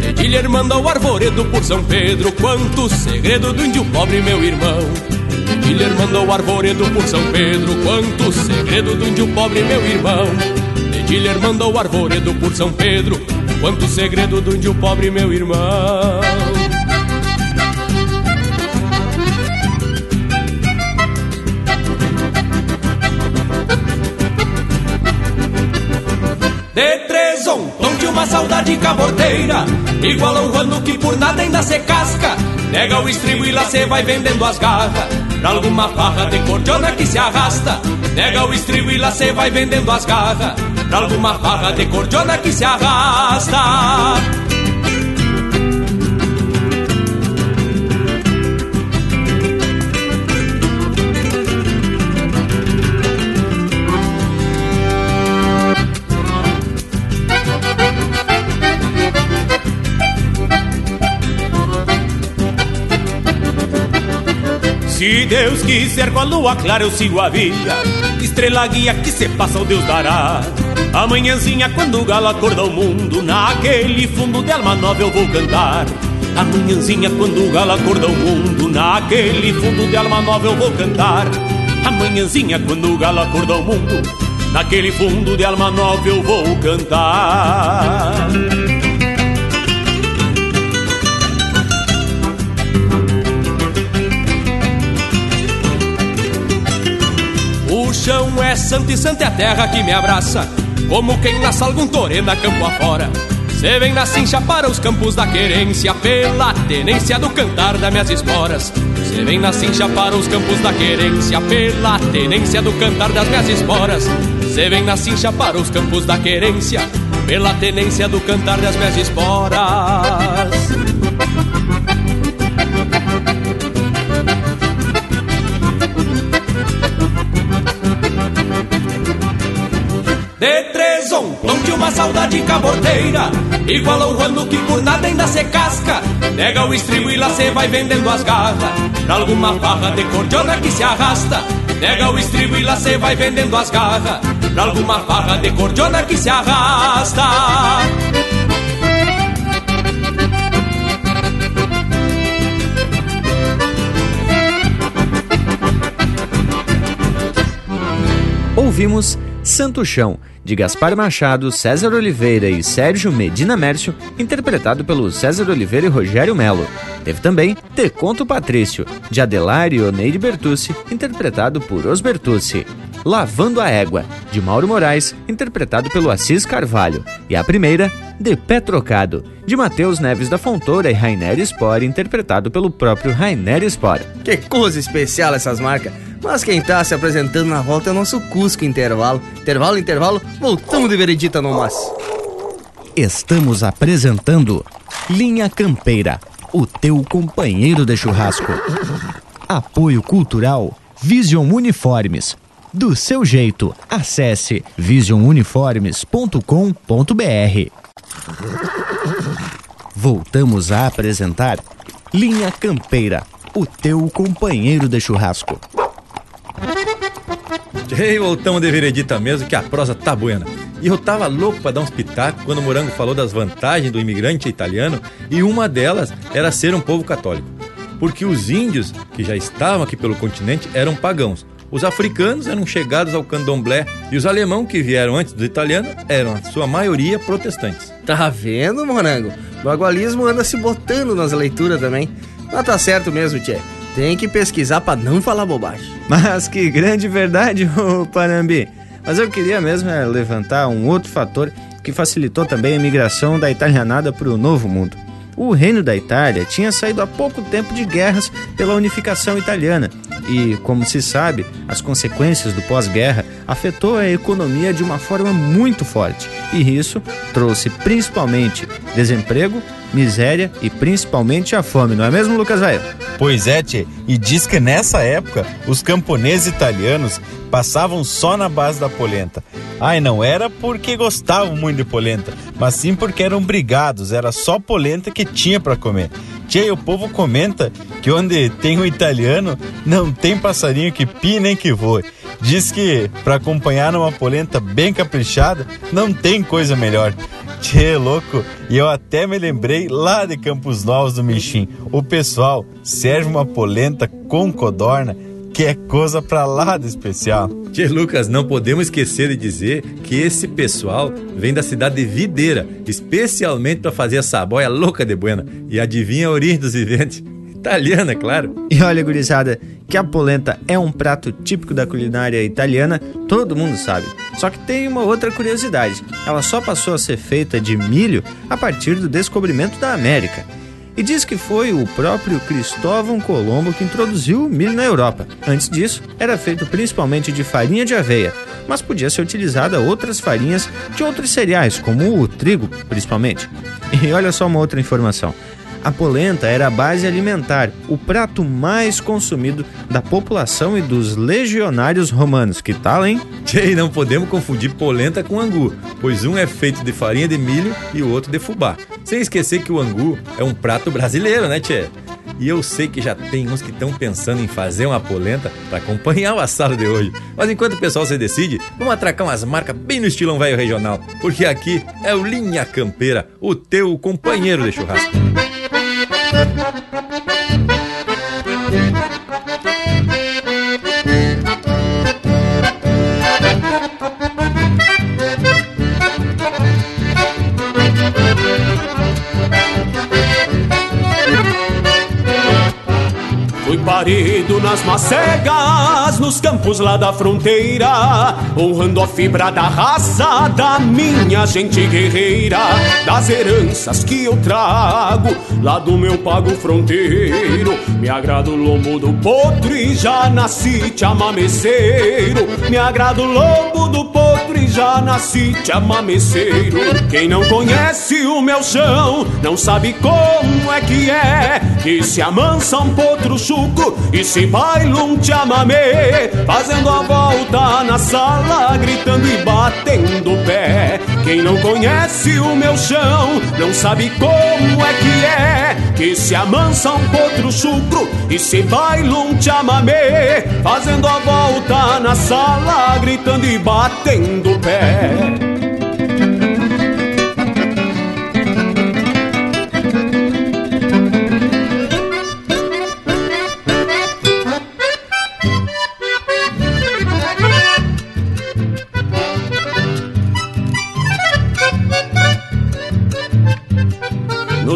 Dedilher manda o arvoredo por São Pedro, quanto segredo do índio pobre, meu irmão. Dedilher manda o arvoredo por São Pedro, quanto segredo do índio pobre, meu irmão. Dedilher manda o arvoredo por São Pedro, quanto segredo do índio pobre, meu irmão. De trezontão de uma saudade caborteira Igual a um ano que por nada ainda se casca. Nega o estribo e lá cê vai vendendo as garras. Pra alguma farra de cordiona que se arrasta. Nega o estribo e lá cê vai vendendo as garras. Pra alguma farra de cordiona que se arrasta Se Deus quiser com a lua clara eu sigo a vida. Estrela guia que se passa o Deus dará. Amanhãzinha quando o galo acorda o mundo Naquele fundo de alma nova eu vou cantar. Amanhãzinha quando o galo acorda o mundo Naquele fundo de alma nova eu vou cantar. Amanhãzinha quando o galo acorda o mundo Naquele fundo de alma nova eu vou cantar chão é santo e santa é a terra que me abraça. Como quem nasce algum torena campo afora. Cê vem na cincha para os campos da querência Pela tenência do cantar das minhas esporas. Cê vem na cincha para os campos da querência Pela tenência do cantar das minhas esporas. Cê vem na cincha para os campos da querência Pela tenência do cantar das minhas esporas de três ontem de uma saudade caboteira Igual ao ano que por nada ainda se casca. Pega o estribo e lá cê vai vendendo as garras. Pra alguma farra de cordiona que se arrasta. Pega o estribo e lá cê vai vendendo as garras. Pra alguma farra de cordiona que se arrasta. Ouvimos Santo Chão, de Gaspar Machado, César Oliveira e Sérgio Medina Mércio, interpretado pelo César Oliveira e Rogério Melo. Teve também Te Conto Patrício, de Adelar e Oneide Bertucci, interpretado por Os Bertucci. Lavando a Égua, de Mauro Moraes, interpretado pelo Assis Carvalho. E a primeira, De Pé Trocado, de Matheus Neves da Fontoura e Rainer Spor, interpretado pelo próprio Rainer Spor. Que coisa especial essas marcas! Mas quem tá se apresentando na volta é o nosso Cusco Intervalo. Intervalo, intervalo, voltamos de veredita no mas. Estamos apresentando Linha Campeira, o teu companheiro de churrasco. Apoio Cultural Vision Uniformes. Do seu jeito, acesse visionuniformes.com.br. Voltamos a apresentar Linha Campeira, o teu companheiro de churrasco. E voltamos de veredita mesmo, que a prosa tá buena. E eu tava louco pra dar uns pitacos quando o Morango falou das vantagens do imigrante italiano, e uma delas era ser um povo católico. Porque os índios, que já estavam aqui pelo continente, eram pagãos. Os africanos eram chegados ao candomblé e os alemãos que vieram antes dos italianos eram, a sua maioria, protestantes. Tá vendo, Morango? O agualismo anda se botando nas leituras também. Mas tá certo mesmo, Tchê. Tem que pesquisar para não falar bobagem. Mas que grande verdade, ô Panambi. Mas eu queria mesmo é, levantar um outro fator que facilitou também a migração da italianada para o Novo Mundo. O reino da Itália tinha saído há pouco tempo de guerras pela unificação italiana e, como se sabe, as consequências do pós-guerra afetou a economia de uma forma muito forte e isso trouxe principalmente desemprego, miséria e principalmente a fome, não é mesmo, Lucas Velho? Pois é, tchê, e diz que nessa época os camponeses italianos passavam só na base da polenta. Ai, não era porque gostavam muito de polenta, mas sim porque eram brigados, era só polenta que tinha para comer. Tchê, o povo comenta que onde tem um italiano não tem passarinho que pie nem que voe. Diz que para acompanhar numa polenta bem caprichada não tem coisa melhor. Tchê, louco, e eu até me lembrei lá de Campos Novos do Michim. O pessoal serve uma polenta com codorna que é coisa pra lá de especial. Tchê Lucas, não podemos esquecer de dizer que esse pessoal vem da cidade de Videira, especialmente para fazer essa boia louca de buena. E adivinha a origem dos viventes? Italiana, claro. E olha, gurizada, que a polenta é um prato típico da culinária italiana, todo mundo sabe. Só que tem uma outra curiosidade: ela só passou a ser feita de milho a partir do descobrimento da América. E diz que foi o próprio Cristóvão Colombo que introduziu o milho na Europa. Antes disso, era feito principalmente de farinha de aveia, mas podia ser utilizada outras farinhas de outros cereais, como o trigo, principalmente. E olha só uma outra informação. A polenta era a base alimentar, o prato mais consumido da população e dos legionários romanos. Que tal, hein? Tchê, não podemos confundir polenta com angu, pois um é feito de farinha de milho e o outro de fubá. Sem esquecer que o angu é um prato brasileiro, né, Tchê? E eu sei que já tem uns que estão pensando em fazer uma polenta para acompanhar o assado de hoje. Mas enquanto o pessoal se decide, vamos atracar umas marcas bem no estilão velho regional, porque aqui é o Linha Campeira, o teu companheiro de churrasco. Fui parido nas macegas, nos campos lá da fronteira, honrando a fibra da raça da minha gente guerreira, das heranças que eu trago lá do meu pago fronteiro. Me agrada o lombo do potro e já nasci te amameceiro. Me agrada o lombo do potro e já nasci te amameceiro. Quem não conhece o meu chão não sabe como é que é que se amansa um potro chuco e se baila um chamamé, fazendo a volta na sala, gritando e batendo o pé. Quem não conhece o meu chão não sabe como é que é que se amansa um potro chucro e se baila um chamamé, fazendo a volta na sala, gritando e batendo o pé.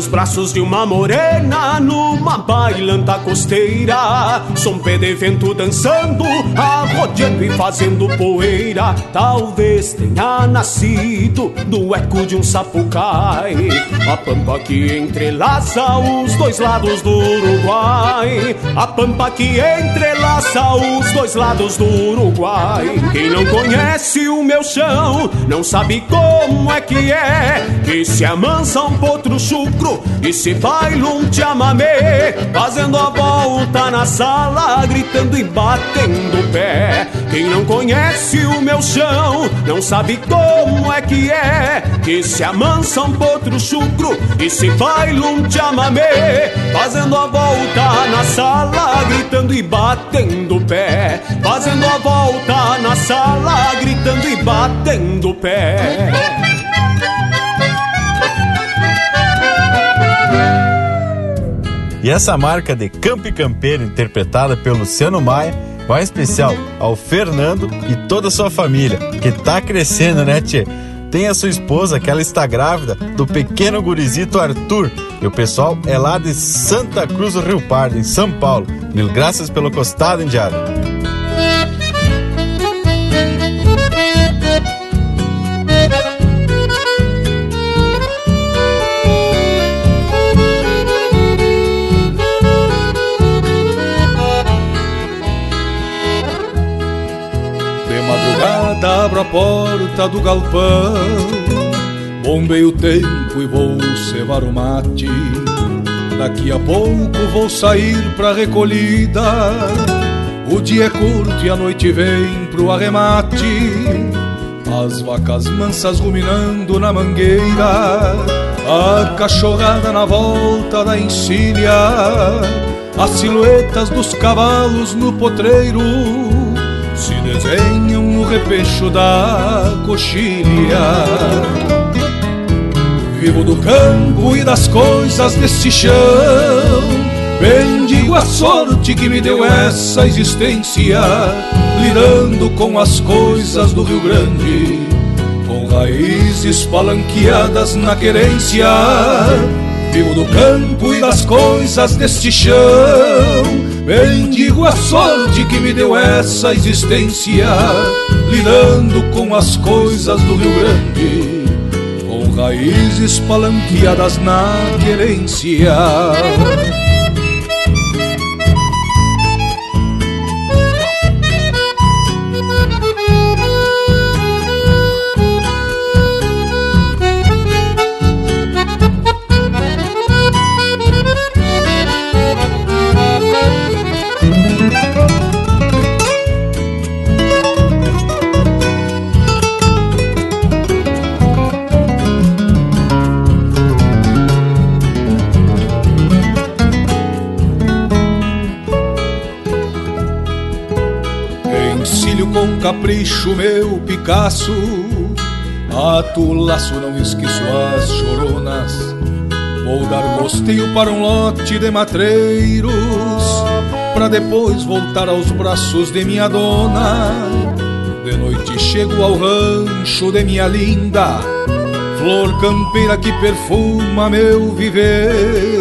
Braços de uma morena, numa bailanta costeira. Som pé de vento dançando, arrodeando e fazendo poeira. Talvez tenha nascido do eco de um sapucai. A pampa que entrelaça os dois lados do Uruguai. A pampa que entrelaça os dois lados do Uruguai. Quem não conhece o meu chão, não sabe como é que é. Que se amansa um potro chucro e se baila um chamamé. Fazendo a volta na sala, gritando e batendo o pé. Quem não conhece o meu chão, não sabe como é que é. Que se amansa um potro chucro e se baila um chamamé. Fazendo a volta na sala, gritando e batendo o pé. Fazendo a volta na sala, gritando e batendo o pé. E essa marca de Campo e Campeiro, interpretada pelo Luciano Maia, vai especial ao Fernando e toda a sua família, que tá crescendo, né, tchê? Tem a sua esposa, que ela está grávida, do pequeno gurizito Arthur. E o pessoal é lá de Santa Cruz do Rio Pardo, em São Paulo. Mil graças pelo costado, Indiara. Porta do galpão. Bombei o tempo e vou cevar o mate. Daqui a pouco vou sair pra recolhida. O dia é curto e a noite vem pro arremate. As vacas mansas ruminando na mangueira. A cachorrada na volta da encilha. As silhuetas dos cavalos no potreiro. Se desenham repecho da coxilha Vivo do campo e das coisas deste chão. Bendigo a sorte que me deu essa existência, lidando com as coisas do Rio Grande, com raízes palanqueadas na querência. Vivo do campo e das coisas deste chão. Bendigo a sorte que me deu essa existência, com as coisas do Rio Grande com raízes palanqueadas na querência. Capricho meu Picasso. Ato laço, não esqueço as choronas. Vou dar mosteio para um lote de matreiros Pra depois voltar aos braços de minha dona. De noite chego ao rancho de minha linda Flor campeira que perfuma meu viver.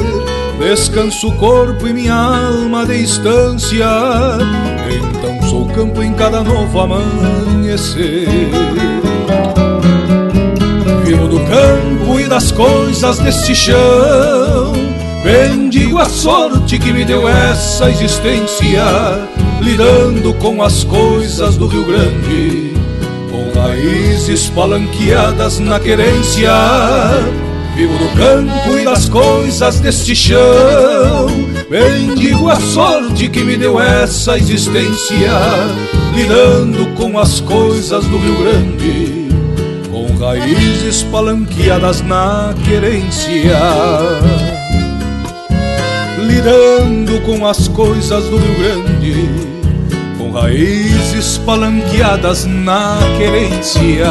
Descanso o corpo e minha alma de sou campo em cada novo amanhecer. Vivo do campo e das coisas deste chão. Bendigo a sorte que me deu essa existência Lidando com as coisas do Rio Grande. Com raízes palanqueadas na querência. Vivo do campo e das coisas deste chão Bendigo a sorte que me deu essa existência Lidando com as coisas do Rio Grande Com raízes palanqueadas na querência Lidando com as coisas do Rio Grande Com raízes palanqueadas na querência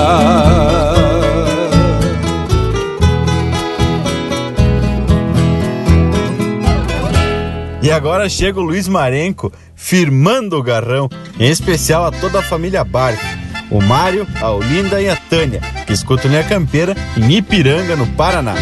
E agora chega o Luiz Marenco firmando o garrão, em especial a toda a família Barco. O Mário, a Olinda e a Tânia, que escutam Linha Campeira em Ipiranga, no Paraná.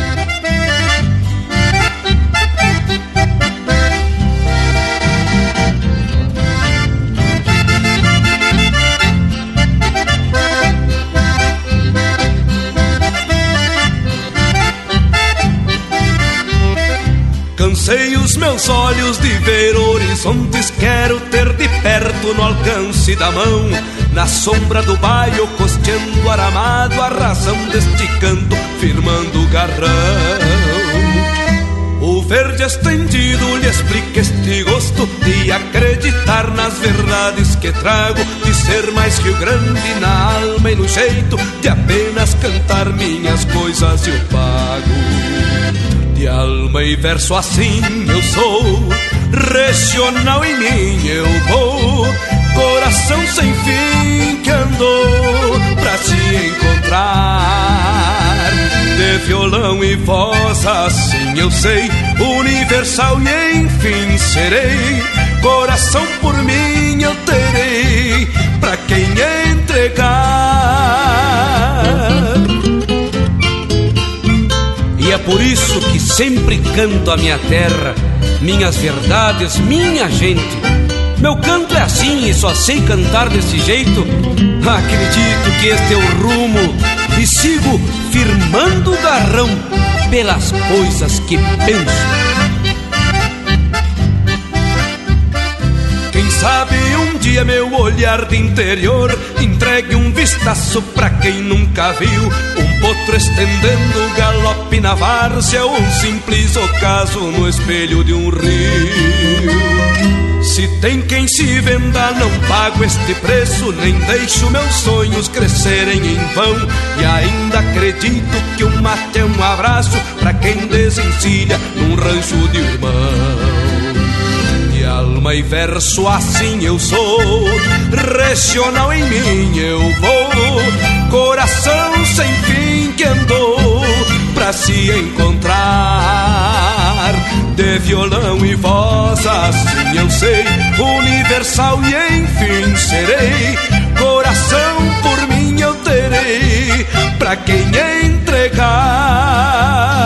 Cansei os meus olhos de ver horizontes, quero ter de perto no alcance da mão. Na sombra do baio, costeando aramado, a razão deste canto, firmando o garrão. O verde estendido lhe explica este gosto de acreditar nas verdades que trago, de ser mais Rio Grande na alma e no jeito de apenas cantar minhas coisas eu pago. Alma e verso assim eu sou, regional em mim eu vou, coração sem fim que andou pra se encontrar de violão e voz, assim eu sei, universal e enfim serei. Coração por mim eu terei, pra quem entregar. Por isso que sempre canto a minha terra, minhas verdades, minha gente. Meu canto é assim e só sei cantar desse jeito. Acredito que este é o rumo e sigo firmando o garrão pelas coisas que penso. Quem sabe um dia meu olhar de interior entregue um vistaço pra quem nunca viu potro estendendo galope na várzea um simples ocaso no espelho de um rio. Se tem quem se venda, não pago este preço, nem deixo meus sonhos crescerem em vão. E ainda acredito que o mate é um abraço para quem desencilha num rancho de irmão. De alma e verso assim eu sou, regional em mim eu vou, coração sem fim que andou pra se encontrar de violão e voz, assim eu sei, universal e enfim serei. Coração por mim eu terei, pra quem entregar.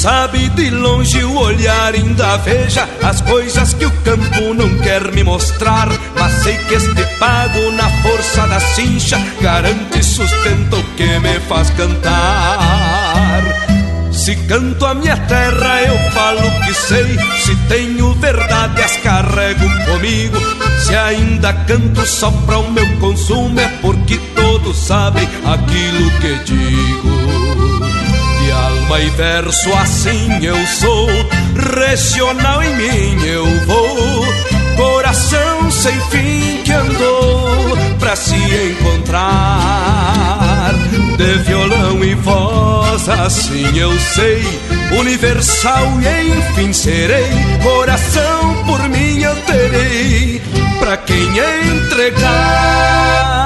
Sabe de longe o olhar ainda veja as coisas que o campo não quer me mostrar. Mas sei que este pago na força da cincha garante sustento que me faz cantar. Se canto a minha terra, eu falo que sei. Se tenho verdade, as carrego comigo. Se ainda canto só para o meu consumo, é porque todos sabem aquilo que digo alma e verso assim eu sou, regional em mim eu vou, coração sem fim que andou pra se encontrar. De violão e voz assim eu sei, universal e enfim serei, coração por mim eu terei, pra quem entregar.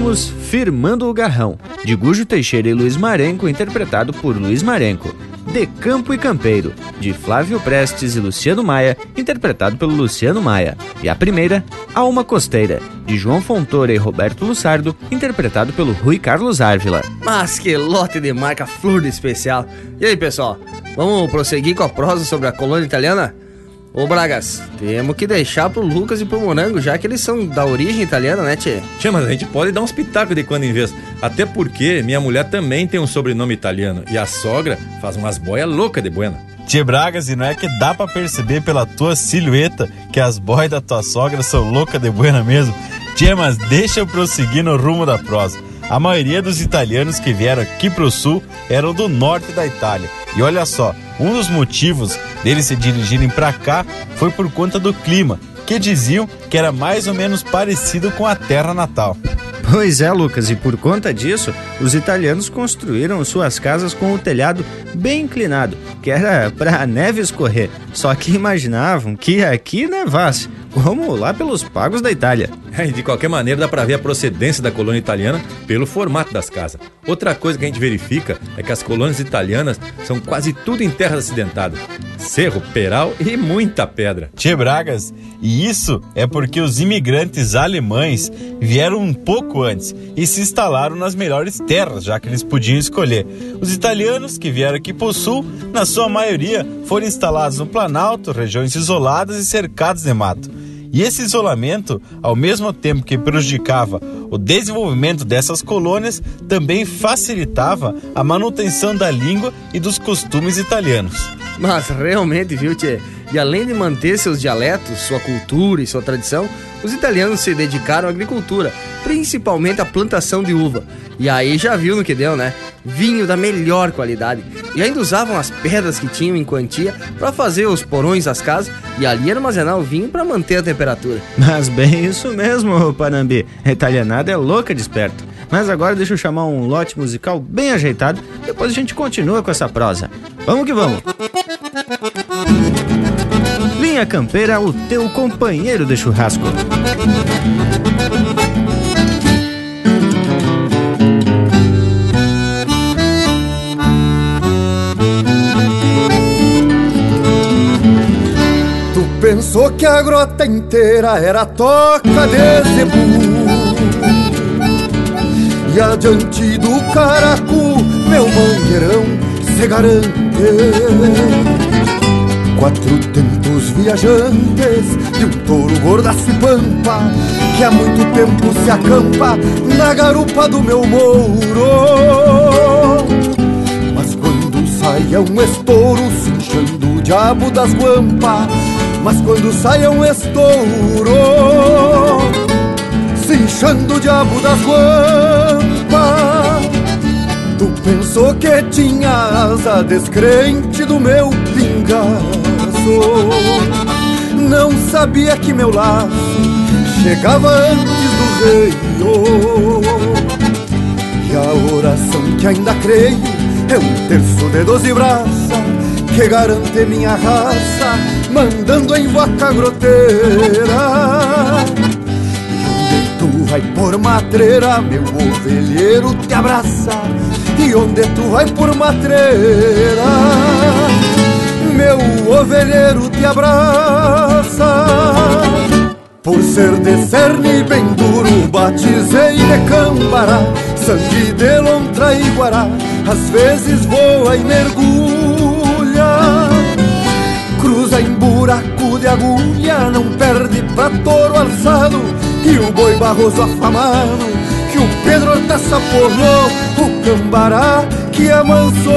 Ouvimos Firmando o Garrão, de Gujo Teixeira e Luiz Marenco, interpretado por Luiz Marenco. De Campo e Campeiro, de Flávio Prestes e Luciano Maia, interpretado pelo Luciano Maia. E a primeira, Alma Costeira, de João Fontoura e Roberto Lussardo, interpretado pelo Rui Carlos Árvila. Mas que lote de marca flor de especial. E aí, pessoal, vamos prosseguir com a prosa sobre a colônia italiana? Ô Bragas, temos que deixar pro Lucas e pro Morango, já que eles são da origem italiana, né, Tchê? Tchê, mas a gente pode dar uns pitacos de quando em vez. Até porque minha mulher também tem um sobrenome italiano e a sogra faz umas boias loucas de buena. Tchê Bragas, e não é que dá para perceber pela tua silhueta que as boias da tua sogra são loucas de buena mesmo? Tchê, mas deixa eu prosseguir no rumo da prosa. A maioria dos italianos que vieram aqui pro sul eram do norte da Itália. E olha só, um dos motivos deles se dirigirem para cá foi por conta do clima, que diziam que era mais ou menos parecido com a terra natal. Pois é, Lucas, e por conta disso, os italianos construíram suas casas com o telhado bem inclinado, que era para a neve escorrer. Só que imaginavam que aqui nevasse, como lá pelos pagos da Itália. É, de qualquer maneira, dá para ver a procedência da colônia italiana pelo formato das casas. Outra coisa que a gente verifica é que as colônias italianas são quase tudo em terras acidentadas. Cerro, peral e muita pedra. Tchê Bragas, e isso é porque os imigrantes alemães vieram um pouco antes e se instalaram nas melhores terras, já que eles podiam escolher. Os italianos que vieram aqui para o sul, na sua maioria, foram instalados no Planalto, regiões isoladas e cercados de mato. E esse isolamento, ao mesmo tempo que prejudicava o desenvolvimento dessas colônias, também facilitava a manutenção da língua e dos costumes italianos. Mas realmente, viu, Tchê? E além de manter seus dialetos, sua cultura e sua tradição, os italianos se dedicaram à agricultura, principalmente à plantação de uva. E aí já viu no que deu, né? Vinho da melhor qualidade. E ainda usavam as pedras que tinham em quantia para fazer os porões das casas e ali armazenar o vinho para manter a temperatura. Mas bem isso mesmo, Panambi. A italianada é louca de esperto. Mas agora deixa eu chamar um lote musical bem ajeitado, depois a gente continua com essa prosa. Vamos que vamos! Linha Campeira, o teu companheiro de churrasco. Tu pensou que a grota inteira era toca de zebu E adiante do caracu, meu mangueirão se garante. Quatro tentos viajantes de um touro gordaço e pampa Que há muito tempo se acampa na garupa do meu mouro. Mas quando sai é um estouro cinchando o diabo das guampas Mas quando sai é um estouro cinchando o diabo das guampas Tu pensou que tinha asa descrente do meu pingaço. Não sabia que meu laço chegava antes do reio E a oração que ainda creio é um terço de doze braças Que garante minha raça mandando em vaca groteira vai por matreira, meu ovelheiro te abraça. E onde tu vai por matreira Meu ovelheiro te abraça. Por ser de cerne bem duro Batizei de cambará Sangue de lontra e guará. Às vezes voa e mergulha Cruza em buraco de agulha Não perde pra touro alçado e o boi barroso afamado Que o Pedro Hortaça porlou O cambará que amansou.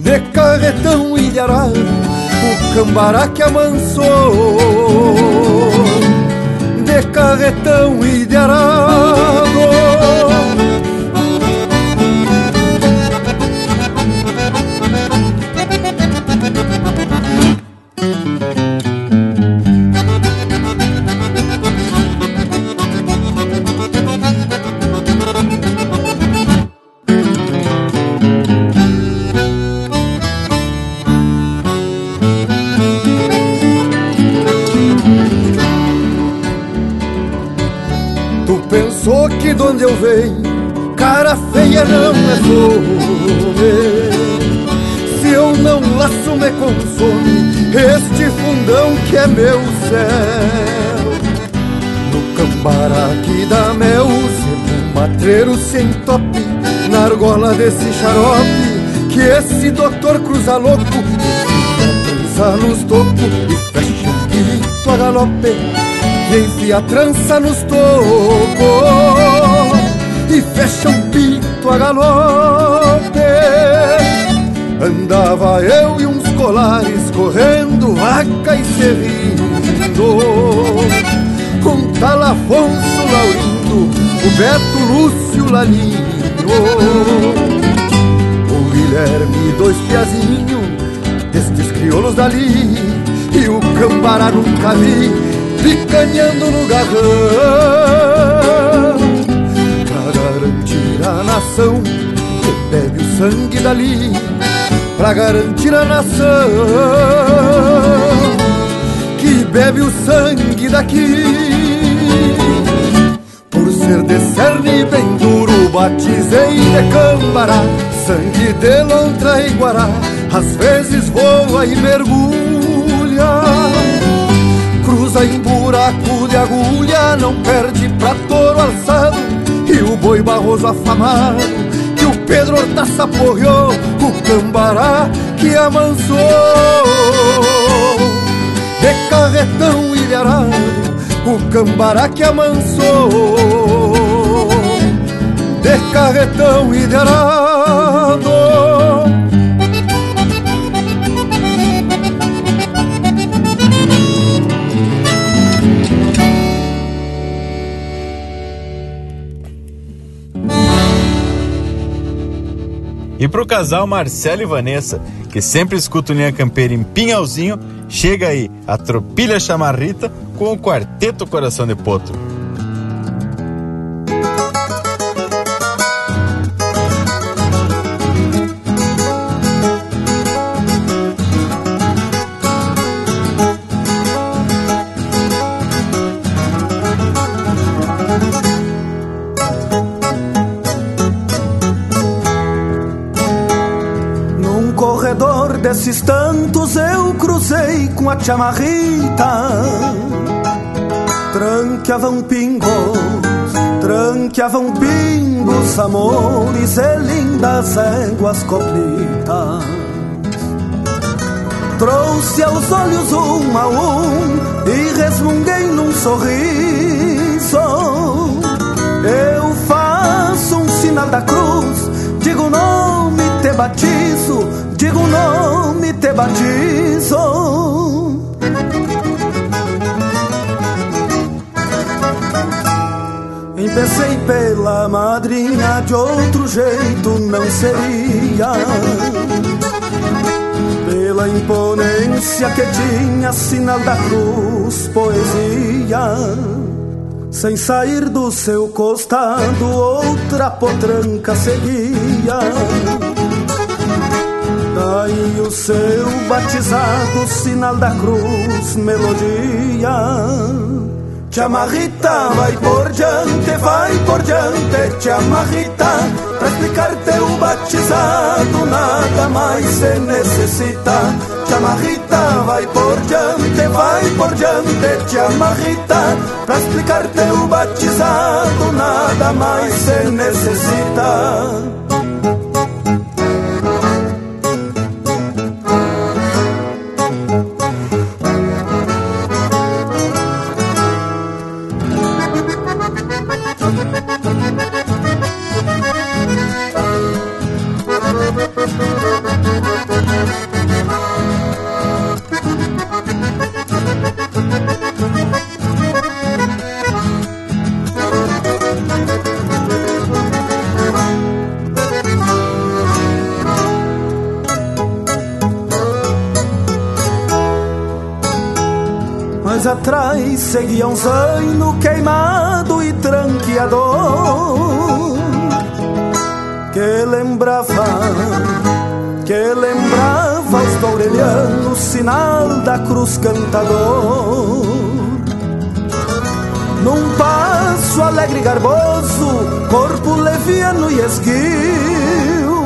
De carretão e de arado O cambará que amansou. De carretão e Matreiro sem tope Na argola desse xarope Que esse doutor cruza louco Trança nos tocos E fecha o pito a galope e enfia a trança nos tocos E fecha um pito a galope. Andava eu e uns colares correndo vaca e servindo Com tal Afonso Laurindo, o Beto Lúcio Lalinho. O Guilherme dois piazinhos destes crioulos dali. E o Cambará nunca vi picanhando no garrão. Pra garantir a nação que bebe o sangue dali. Pra garantir a nação bebe o sangue daqui. Ser de cerne bem duro, batizei de cambará, sangue de lontra e guará, às vezes voa e mergulha. Cruza em buraco de agulha, não perde pra touro alçado, e o boi barroso afamado, que o Pedro Hortaça apoiou, o cambará que amansou de carretão e de arado, o cambará que amansou, carretão e de arado. E pro casal Marcelo e Vanessa, que sempre escuta o Linha Campeira em Pinhalzinho, chega aí a Tropilha Chamarrita com o Quarteto Coração de Potro. Desses tantos eu cruzei com a chamarrita Tranqueavam pingos, tranqueavam pingos Amores e lindas éguas coplitas Trouxe aos olhos um a um E resmunguei num sorriso. Eu faço um sinal da cruz Digo o nome, te batizo Digo o nome, te batizo. Empecei pela madrinha De outro jeito não seria. Pela imponência que tinha Sinal da cruz, poesia. Sem sair do seu costado, outra potranca seguia. Daí o seu batizado, sinal da cruz, melodia. Chamarrita, vai por diante, vai por diante, chamarrita. Pra explicar teu batizado, nada mais se necessita. Chamarrita, vai por diante, vai por diante, chamarrita. Pra explicar teu batizado, nada mais se necessita. Atrás seguia um zaino queimado e tranqueador Que lembrava, que lembrava os dourelianos Sinal da cruz cantador. Num passo alegre e garboso Corpo leviano e esguio.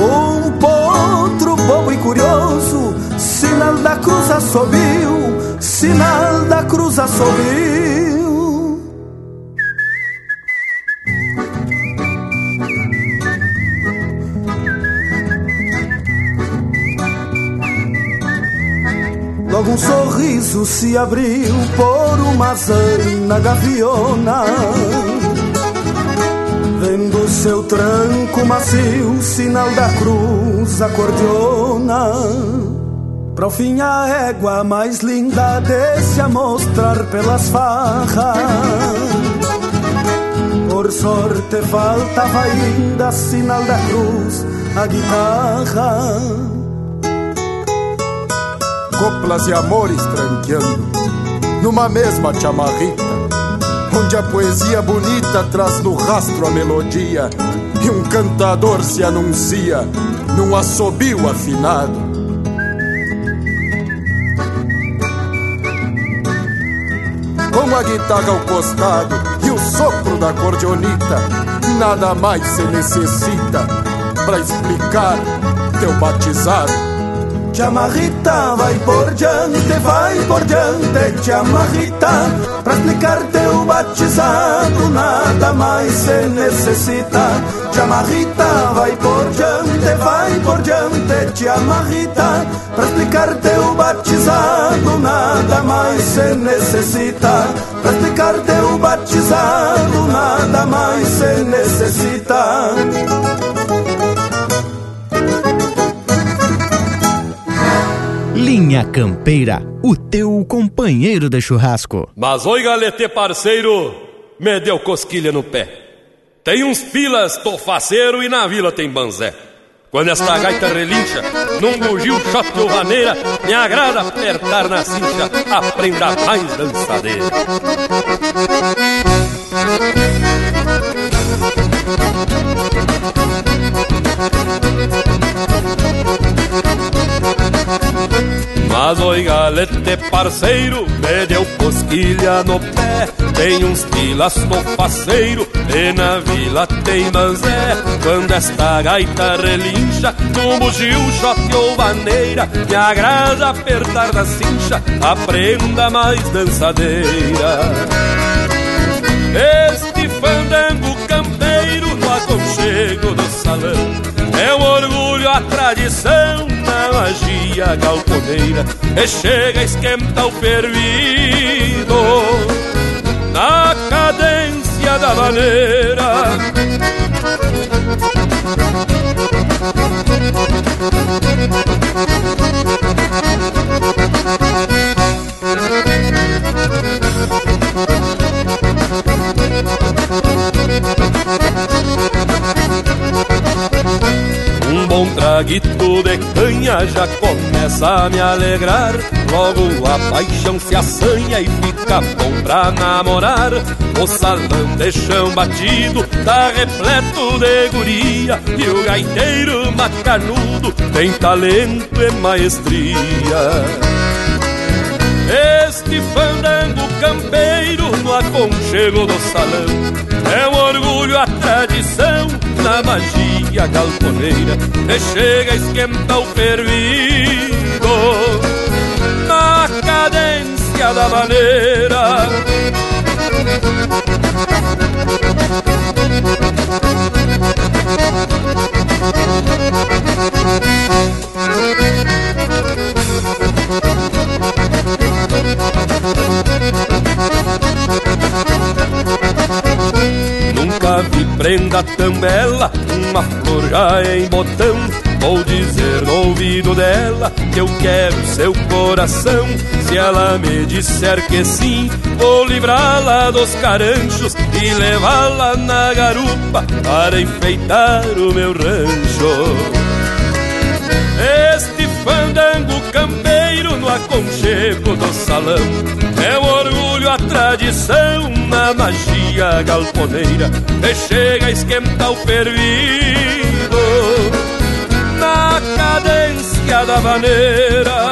Um potro bobo e curioso Sinal da cruz assobio, sinal da cruz assobio. Logo um sorriso se abriu por uma zaina gaviona Vendo seu tranco macio, sinal da cruz acordeona Pra o fim a égua mais linda deixa mostrar pelas farras. Por sorte faltava ainda sinal da cruz, a guitarra. Coplas e amores tranqueando Numa mesma chamarrita Onde a poesia bonita traz no rastro a melodia E um cantador se anuncia num assobio afinado com a guitarra ao costado e o sopro da cordeonita, nada mais se necessita para explicar teu batizado. Chamarrita, vai por diante, vai por diante, chamarrita Pra explicar teu batizado, nada mais se necessita. Chamarrita, vai por diante, vai por diante, chamarrita Pra explicar teu batizado, nada mais se necessita. Pra explicar teu batizado, nada mais se necessita Linha Campeira, o teu companheiro de churrasco. Mas oi, galete parceiro, me deu cosquilha no pé. Tem uns pilas, tô faceiro e na vila tem banzé. Quando esta gaita relincha, num bugio shot ou vaneira, me agrada apertar na cincha, aprenda mais dançadeira. Mas oi galete parceiro, me deu cosquilha no pé. Tem uns pilas no faceiro, e na vila tem manzé Quando esta gaita relincha, no bugio, shot ou maneira Me agrada apertar na cincha, aprenda mais dançadeira. Este fandango do salão. É um orgulho a tradição da magia galponeira. E chega, esquenta o fervido Na cadência da maneira Um traguito de canha já começa a me alegrar. Logo a paixão se assanha e fica bom pra namorar. O salão de chão batido tá repleto de guria E o gaiteiro macanudo tem talento e maestria. No aconchego do salão. É um orgulho a tradição na magia galponeira chega, esquenta o fervido. Na cadência da maneira Nunca vi prenda tão bela, uma flor já em botão. Vou dizer no ouvido dela que eu quero seu coração. Se ela me disser que sim, vou livrá-la dos caranchos e levá-la na garupa para enfeitar o meu rancho. Este fandango campeiro no aconchego do salão É um orgulho a tradição na magia galponeira E chega a esquentar o fervido Na cadência da maneira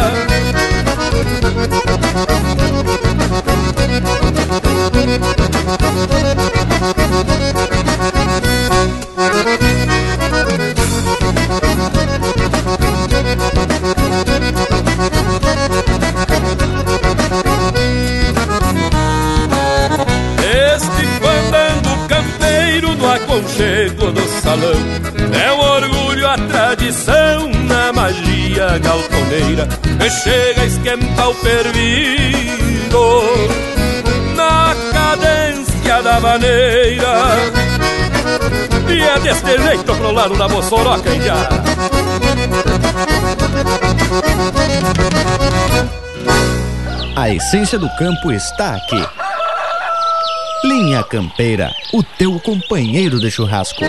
galponeira E chega a esquentar o fervido Na cadência da maneira E é deste jeito pro lado da Moçoroca, já. A essência do campo está aqui. Linha Campeira, o teu companheiro de churrasco.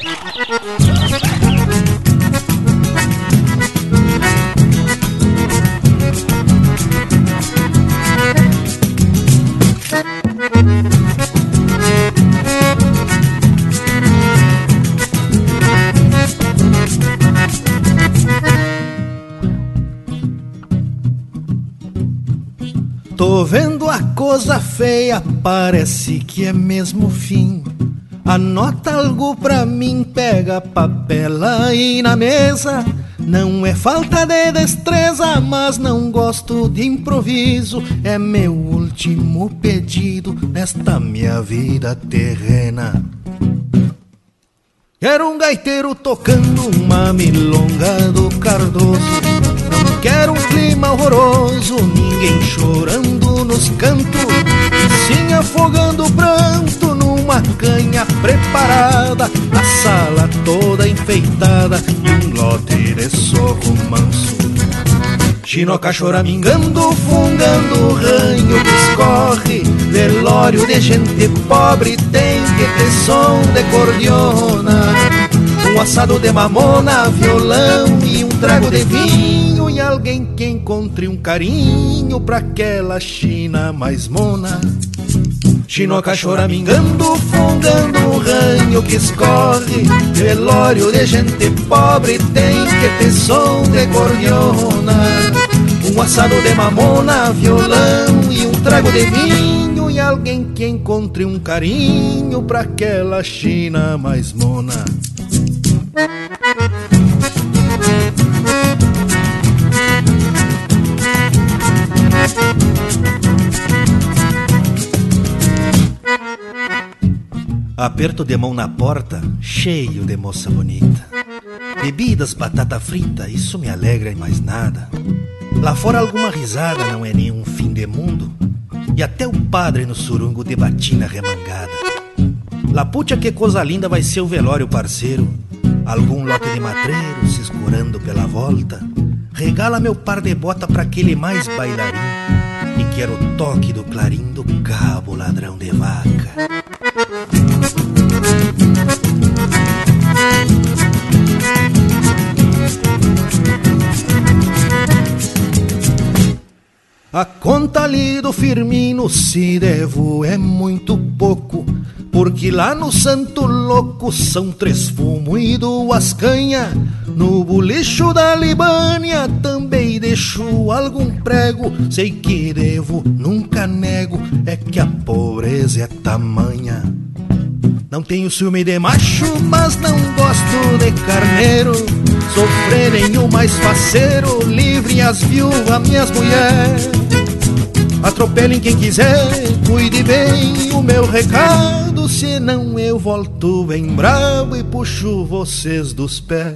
Coisa feia, parece que é mesmo fim. Anota algo pra mim, pega papel aí na mesa. Não é falta de destreza, mas não gosto de improviso. É meu último pedido nesta minha vida terrena. Quero um gaiteiro tocando uma milonga do Cardoso. Não quero um clima horroroso, ninguém chorando nos cantos. E sim afogando o pranto numa canha preparada. A sala toda enfeitada um lote de sorro manso. Chinoca choramingando, fungando o ranho que escorre Velório de gente pobre tem que ter som de cordiona Um assado de mamona, violão e um trago de vinho E alguém que encontre um carinho pra aquela China mais mona. Chinoca choramingando, fungando o ranho que escorre. Velório de gente pobre tem que ter som de cordiona um assado de mamona, violão e um trago de vinho. E alguém que encontre um carinho pra aquela China mais mona Aperto de mão na porta, cheio de moça bonita. Bebidas, batata frita, isso me alegra e mais nada. Lá fora alguma risada não é nenhum fim de mundo. E até o padre no surungo de batina remangada. Laputia que coisa linda vai ser o velório parceiro. Algum lote de matreiro se escurando pela volta. Regala meu par de bota pra aquele mais bailarim. E quero o toque do clarim do cabo ladrão de vaca. A conta ali do Firmino, se devo, é muito pouco. Porque lá no Santo Louco são três fumo e duas canha. No bolicho da Libânia também deixo algum prego. Sei que devo, nunca nego, é que a pobreza é tamanha. Não tenho ciúme de macho, mas não gosto de carneiro. Sofrerem o mais faceiro, livre as viúvas, minhas mulheres. Atropelem quem quiser, cuide bem o meu recado. Senão eu volto bem bravo e puxo vocês dos pés.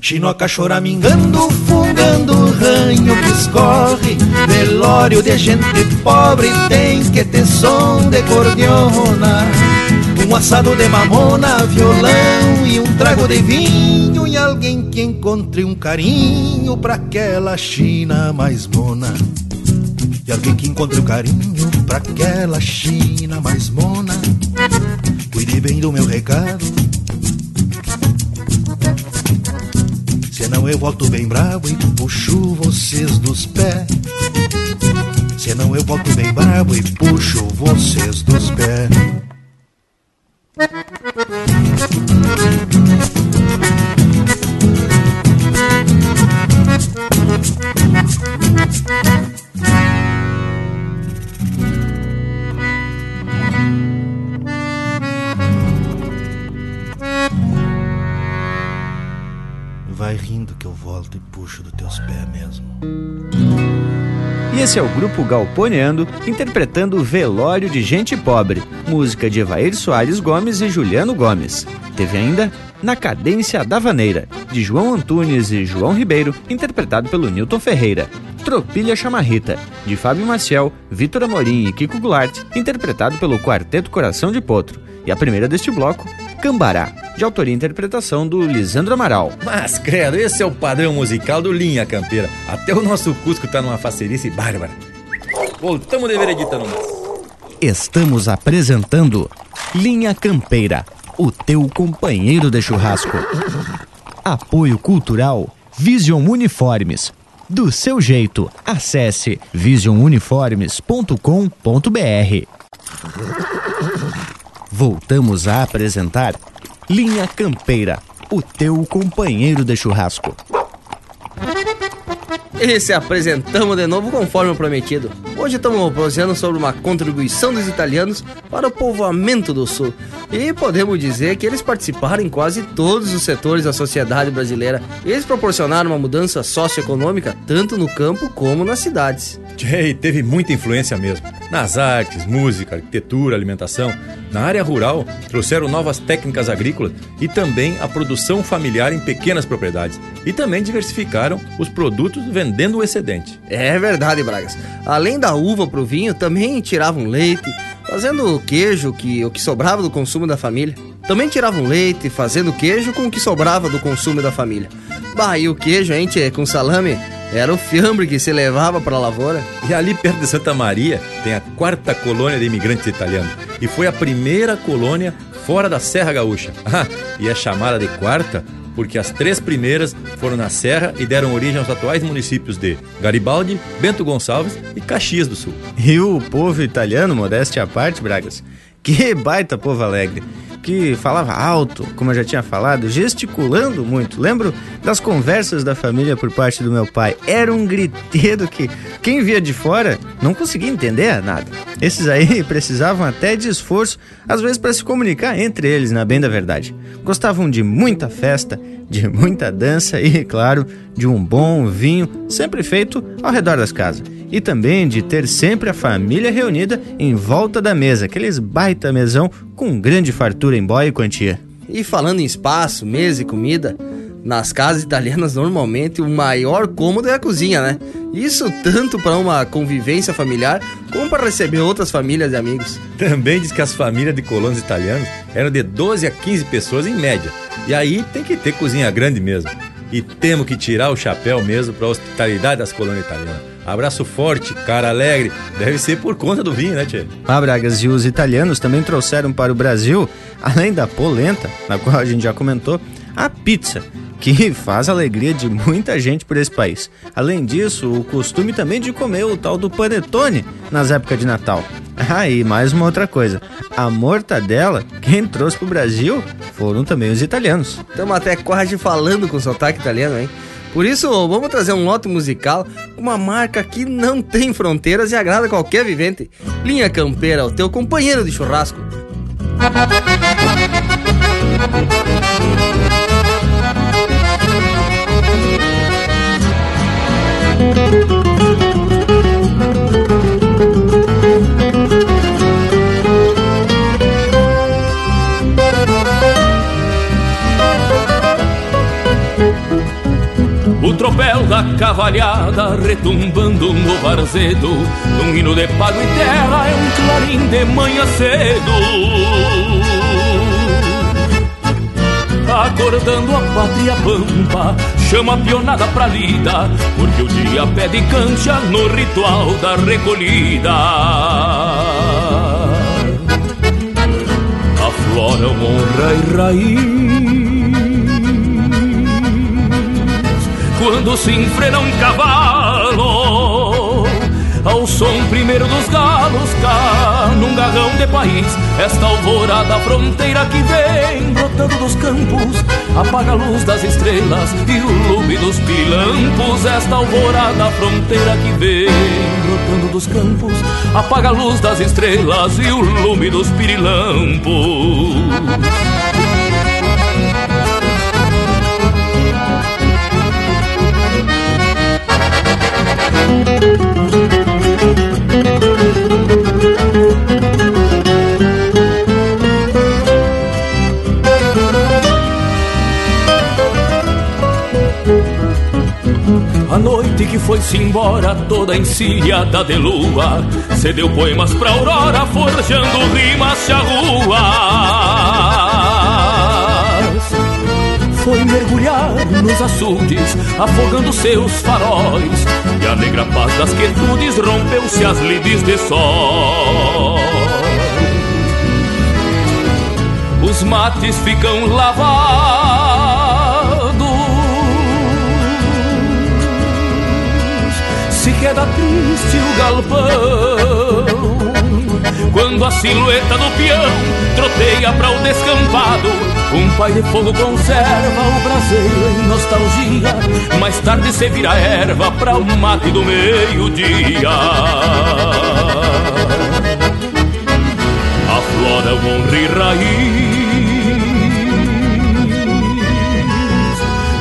Chinoca choramingando, fungando o ranho que escorre. Velório de gente pobre tem que ter som de cordiona. Um assado de mamona, violão e um trago de vinho. E alguém que encontre um carinho pra aquela China mais mona. E alguém que encontre um carinho pra aquela China mais mona. Cuide bem do meu recado. Senão eu volto bem bravo e puxo vocês dos pés. Senão eu volto bem bravo e puxo vocês dos pés. Vai rindo que eu volto e puxo dos teus pés mesmo. E esse é o grupo Galponeando, interpretando Velório de Gente Pobre, música de Evair Soares Gomes e Juliano Gomes. Teve ainda Na Cadência da Vaneira, de João Antunes e João Ribeiro, interpretado pelo Newton Ferreira. Tropilha Chamarrita, de Fábio Maciel, Vitor Amorim e Kiko Goulart, interpretado pelo Quarteto Coração de Potro. E a primeira deste bloco, Cambará, de autoria e interpretação do Lisandro Amaral. Mas, credo, esse é o padrão musical do Linha Campeira. Até o nosso Cusco tá numa facerice bárbara. Voltamos de veredita no mas. Estamos apresentando Linha Campeira, o teu companheiro de churrasco. Apoio Cultural Vision Uniformes. Do seu jeito, acesse visionuniformes.com.br. Voltamos a apresentar Linha Campeira, o teu companheiro de churrasco. E se apresentamos de novo conforme prometido. Hoje estamos proseando sobre uma contribuição dos italianos para o povoamento do Sul. E podemos dizer que eles participaram em quase todos os setores da sociedade brasileira. Eles proporcionaram uma mudança socioeconômica tanto no campo como nas cidades. Jay teve muita influência mesmo. Nas artes, música, arquitetura, alimentação. Na área rural, trouxeram novas técnicas agrícolas e também a produção familiar em pequenas propriedades. E também diversificaram os produtos vendendo o excedente. É verdade, Bragas. Além da uva pro vinho, também tiravam leite, fazendo queijo, que o que sobrava do consumo da família. Também tiravam leite, fazendo queijo com o que sobrava do consumo da família. Bah, e o queijo, hein, tchê, com salame, era o fiambre que se levava para a lavoura. E ali perto de Santa Maria tem a quarta colônia de imigrantes italianos. E foi a primeira colônia fora da Serra Gaúcha. Ah, e é chamada de quarta porque as três primeiras foram na Serra e deram origem aos atuais municípios de Garibaldi, Bento Gonçalves e Caxias do Sul. E o povo italiano, modéstia à parte, Bragas, que baita povo alegre que falava alto, como eu já tinha falado, gesticulando muito. Lembro das conversas da família por parte do meu pai. Era um griteiro que quem via de fora não conseguia entender nada. Esses aí precisavam até de esforço, às vezes para se comunicar entre eles, na bem da verdade. Gostavam de muita festa, de muita dança e, claro, de um bom vinho, sempre feito ao redor das casas. E também de ter sempre a família reunida em volta da mesa, aqueles baita mesão com grande fartura em boia e quantia. E falando em espaço, mesa e comida, nas casas italianas normalmente o maior cômodo é a cozinha, né? Isso tanto para uma convivência familiar como para receber outras famílias e amigos. Também diz que as famílias de colonos italianos eram de 12 a 15 pessoas em média. E aí tem que ter cozinha grande mesmo. E temos que tirar o chapéu mesmo para a hospitalidade das colônias italianas. Abraço forte, cara alegre. Deve ser por conta do vinho, né, Tchê? Ah, Bragas, e os italianos também trouxeram para o Brasil, além da polenta, na qual a gente já comentou, a pizza que faz a alegria de muita gente por esse país. Além disso, o costume também de comer o tal do panetone nas épocas de Natal. Ah, e mais uma outra coisa. A mortadela, quem trouxe pro Brasil foram também os italianos. Estamos até quase falando com sotaque italiano, hein? Por isso, vamos trazer um lote musical com uma marca que não tem fronteiras e agrada qualquer vivente. Linha Campeira, o teu companheiro de churrasco. Tropel da cavalhada retumbando no varzedo Num hino de pago e terra é um clarim de manhã cedo. Acordando a pátria pampa Chama a pionada pra lida Porque o dia pede cancha no ritual da recolhida. Afloram honra e raiz quando se enfrena um cavalo. Ao som primeiro dos galos cá num garrão de país Esta alvorada fronteira que vem brotando dos campos Apaga a luz das estrelas e o lume dos pilampos. Esta alvorada fronteira que vem brotando dos campos Apaga a luz das estrelas e o lume dos pirilampos A noite que foi-se embora, toda encilhada de lua, cedeu poemas pra aurora, forjando rimas charruas. Foi mergulhar nos açudes, afogando seus faróis, e a negra paz das quietudes rompeu-se as lides de sol. Os mates ficam lavados se queda triste o galpão. Quando a silhueta do peão troteia para o descampado, um pai de fogo conserva o braseiro em nostalgia. Mais tarde se vira erva pra o mate do meio-dia. Aflora o honra e raiz.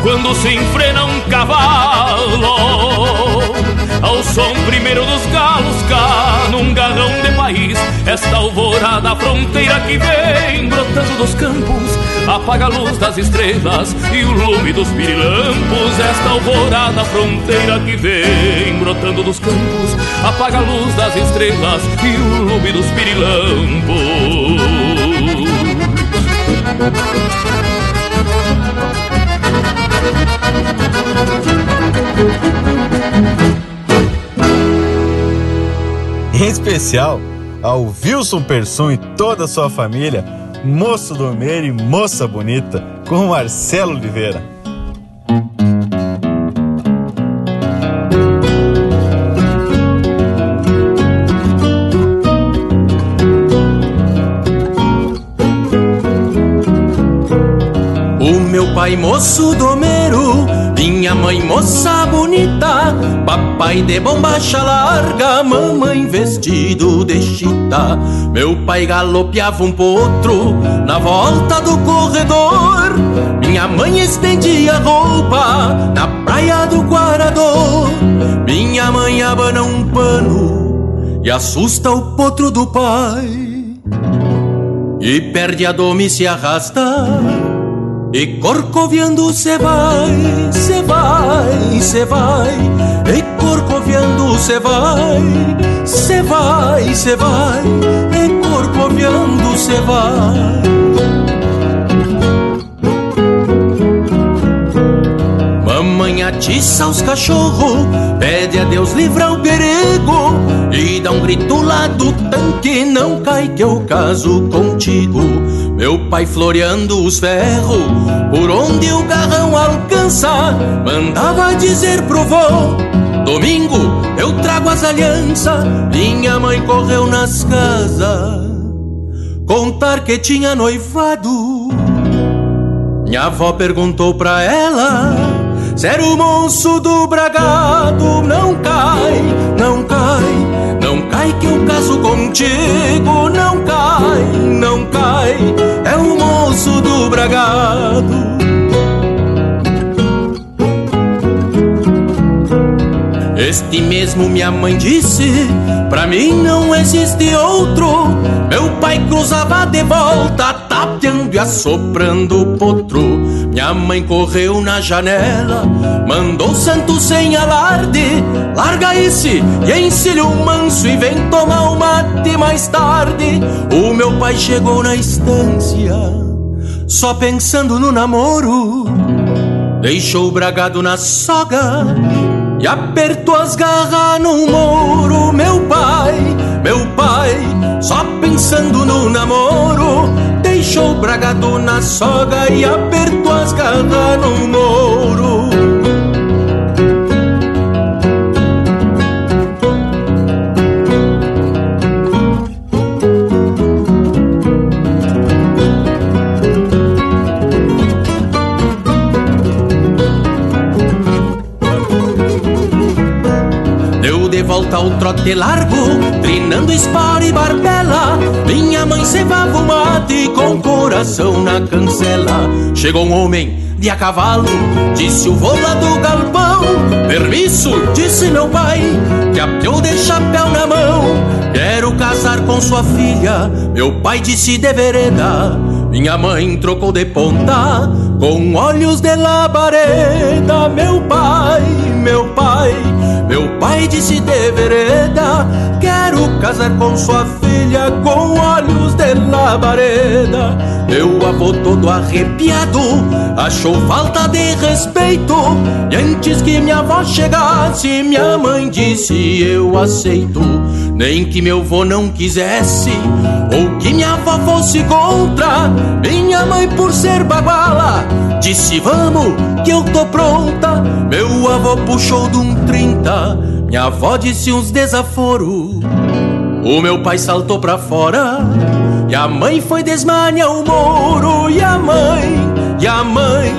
Quando se enfrena um cavalo ao som primeiro dos galos cá num garrão de país. Esta alvorada fronteira que vem brotando dos campos apaga a luz das estrelas e o lume dos pirilampos. Esta alvorada fronteira que vem brotando dos campos apaga a luz das estrelas e o lume dos pirilampos Em especial ao Wilson Persson e toda a sua família, moço do meio e moça bonita, com Marcelo Oliveira. O meu pai moço domeiro, minha mãe moça bonita, papai de bombacha larga, mamãe vestido de chita. Meu pai galopeava um potro na volta do corredor, minha mãe estendia roupa na praia do Guarador. Minha mãe abana um pano e assusta o potro do pai. E perde a doma e se arrasta e corcoviando cê vai, cê vai, cê vai. E corcoviando cê vai, cê vai, cê vai. E corcoviando cê vai. Mamãe atiça os cachorros, pede a Deus livrar o perigo. E dá um grito lá do tanque, não cai que eu caso contigo Meu pai floreando os ferros, por onde o garrão alcança Mandava dizer pro vô, domingo eu trago as alianças Minha mãe correu nas casas, contar que tinha noivado. Minha avó perguntou pra ela Se era o moço do bragado Não cai, não cai Não cai que eu caso contigo Não cai, não cai É o moço do bragado. Este mesmo minha mãe disse Pra mim não existe outro Meu pai cruzava de volta Tapeando e assoprando o potro Minha mãe correu na janela Mandou santo sem alarde. Larga esse e encilha o manso E vem tomar o mate mais tarde. O meu pai chegou na estância Só pensando no namoro. Deixou o bragado na soga e apertou as garras no muro. Meu pai, meu pai, só pensando no namoro, deixou o bragado na soga e apertou as garras no muro. Ao trote largo, trinando espora e barbela. Minha mãe cevava o mate com coração na cancela. Chegou um homem de a cavalo, disse o lá do galpão. Permisso, disse meu pai, que apeou de chapéu na mão. Quero casar com sua filha, meu pai disse de vereda. Minha mãe trocou de ponta, com olhos de labareda. Meu pai, meu pai, meu pai disse de vereda Quero casar com sua filha com olhos de labareda Meu avô todo arrepiado achou falta de respeito E antes que minha avó chegasse minha mãe disse eu aceito Nem que meu avô não quisesse ou que minha avó fosse contra Minha mãe por ser baguala disse vamos que eu tô pronta. Meu avô puxou de um trinta. Minha avó disse uns desaforo O meu pai saltou pra fora. E a mãe foi desmanhar o moro. E a mãe, e a mãe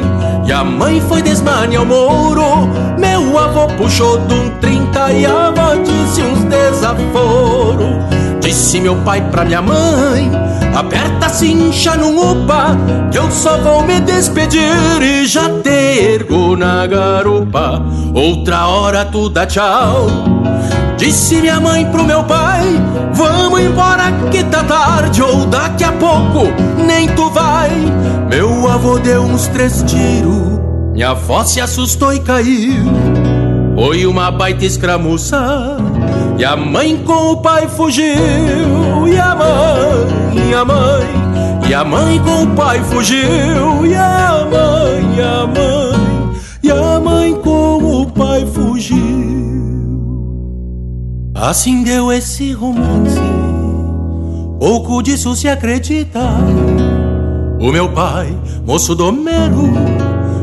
E a mãe foi desmane ao moro. Meu avô puxou de um trinta. E a avó disse uns desaforo Disse meu pai pra minha mãe Aperta a cincha no upa Que eu só vou me despedir E já te ergo na garupa. Outra hora tu dá tchau. Disse minha mãe pro meu pai Vamos embora que tá tarde Ou daqui a pouco nem tu vai. Meu avô deu uns três tiros Minha avó se assustou e caiu. Foi uma baita escramuça E a mãe com o pai fugiu E a mãe, e a mãe. E a mãe com o pai fugiu E a mãe, e a mãe E a mãe com o pai fugiu. Assim deu esse romance, pouco disso se acredita. O meu pai, moço domero,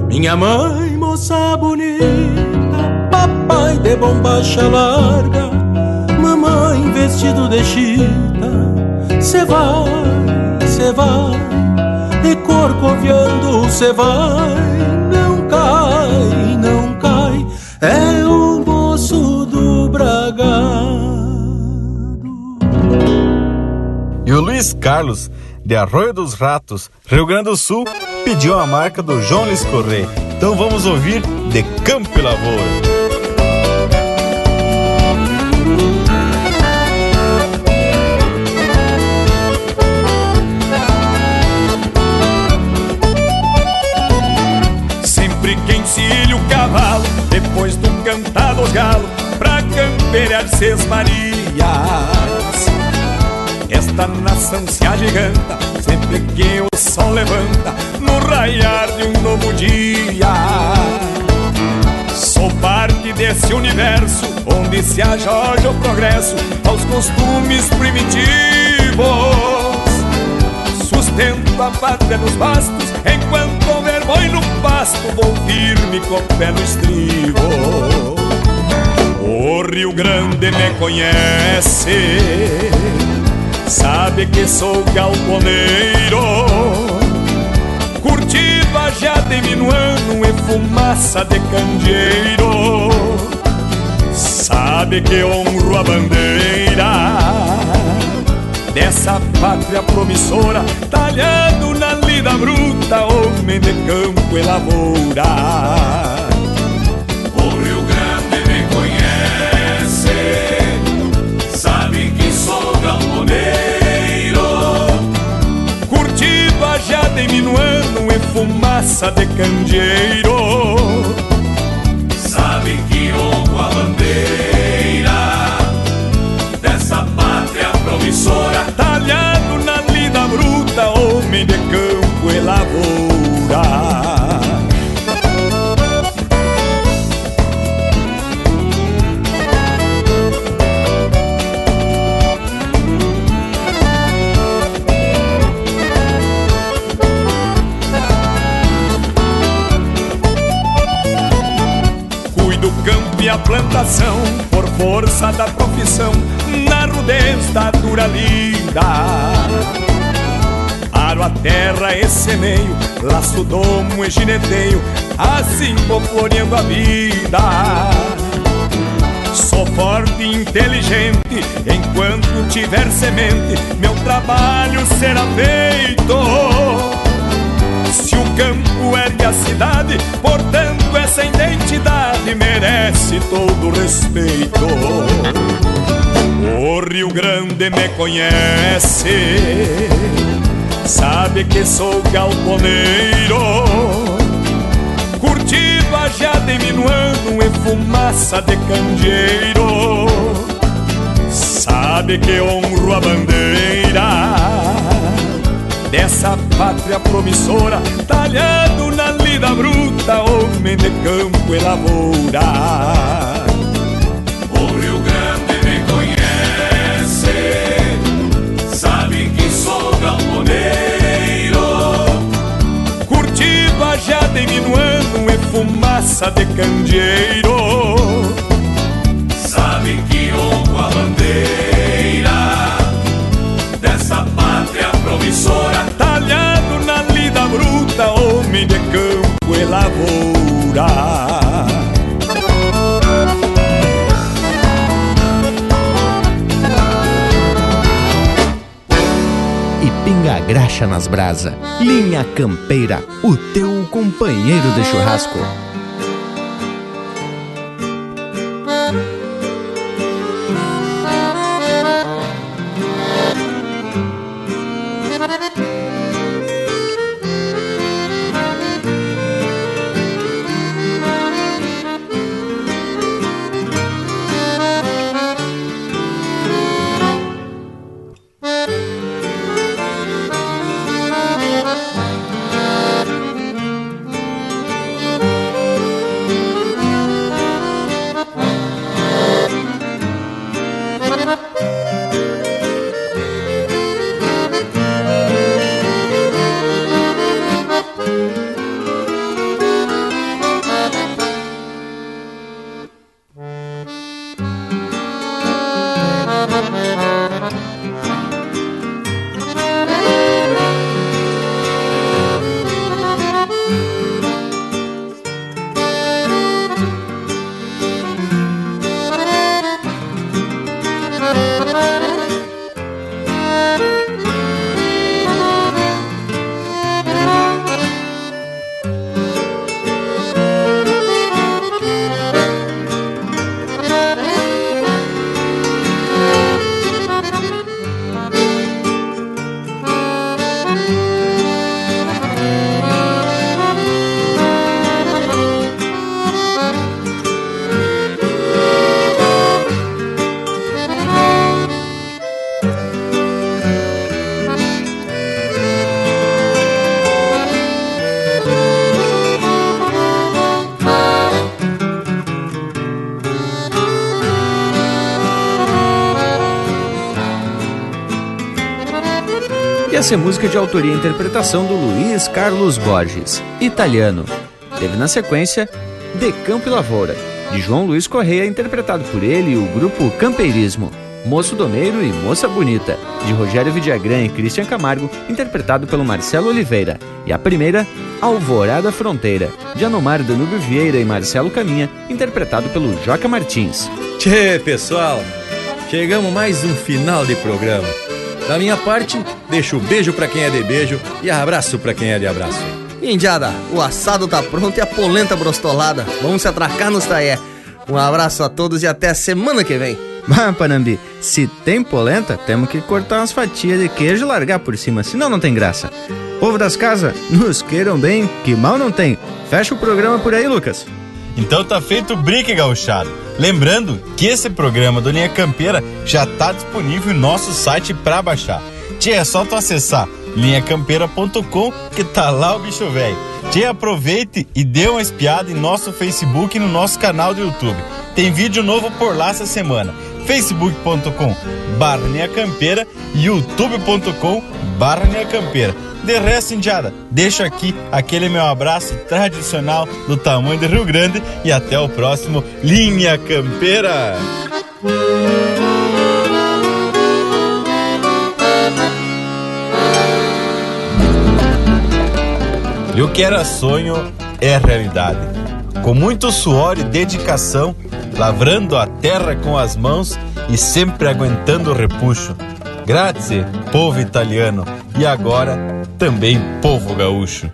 minha mãe, moça bonita, papai de bombacha larga, mamãe vestido de chita. Cê vai, cê vai, e corcoviando cê vai, não cai, não cai, é o moço do Braga. E o Luiz Carlos, de Arroio dos Ratos, Rio Grande do Sul, pediu a marca do João Luiz Correia. Então vamos ouvir De Campo e Lavoura. Depois do cantar dos galos, pra campear Seis Marias. Esta nação se agiganta, sempre que o sol levanta, no raiar de um novo dia. Sou parte desse universo, onde se ajoja o progresso aos costumes primitivos. Sustento a pátria nos bastos, enquanto boi no pasto, vou firme com o pé no estribo. O Rio Grande me conhece, sabe que sou galponeiro. Curtido a já de minuano e fumaça de candeeiro. Sabe que honro a bandeira dessa pátria promissora, talhado na lida bruta, homem de campo e lavoura. O Rio Grande me conhece, sabe que sou galponeiro. Curtido a já de minuano e fumaça de candeeiro. Sabe que honro a bandeira a plantação por força da profissão na rudez da dura lida. Aro a terra e semeio, laço domo e gineteio, assim vou a vida. Sou forte e inteligente, enquanto tiver semente, meu trabalho será feito. Se o campo ergue a cidade, portanto essa identidade merece todo respeito. O Rio Grande me conhece, sabe que sou galponeiro. Curtido a já de minuano e fumaça de candeeiro. Sabe que honro a bandeira dessa pátria promissora, talhado na lida bruta, homem de campo e lavoura. O Rio Grande me conhece, sabe que sou galponeiro. Curtido a já de minuano e fumaça de candeeiro. Sabe que honro a bandeira emissora Talhado na lida bruta Homem de campo e lavoura pinga a graxa nas brasa. Linha Campeira, o teu companheiro de churrasco. Essa é música de autoria e interpretação do Luiz Carlos Borges, italiano. Teve na sequência De Campo e Lavoura, de João Luiz Correia, interpretado por ele e o grupo Campeirismo. Moço Domeiro e Moça Bonita, de Rogério Vidagrã e Christian Camargo, interpretado pelo Marcelo Oliveira. E a primeira, Alvorada Fronteira, de Anomar Danúbio Vieira e Marcelo Caminha, interpretado pelo Joca Martins. Tchê, pessoal, chegamos mais um final de programa. Da minha parte, deixo o beijo pra quem é de beijo e abraço pra quem é de abraço. Indiada, o assado tá pronto e a polenta brostolada. Vamos se atracar nos taé. Um abraço a todos e até a semana que vem. Ah, Panambi, se tem polenta, temos que cortar umas fatias de queijo e largar por cima, senão não tem graça. Povo das casas, nos queiram bem, que mal não tem. Fecha o programa por aí, Lucas. Então tá feito o brique, gauchado. Lembrando que esse programa do Linha Campeira já tá disponível no nosso site para baixar. Tia, é só tu acessar linhacampeira.com que tá lá o bicho velho. Tia, aproveite e dê uma espiada em nosso Facebook e no nosso canal do YouTube. Tem vídeo novo por lá essa semana. facebook.com barra Campeira e youtube.com barra Campeira. De resto, Indiada, deixo aqui aquele meu abraço tradicional do tamanho do Rio Grande e até o próximo Linha Campeira. E o que era sonho é realidade. Com muito suor e dedicação, lavrando a terra com as mãos e sempre aguentando o repuxo. Grazie, povo italiano, e agora também povo gaúcho.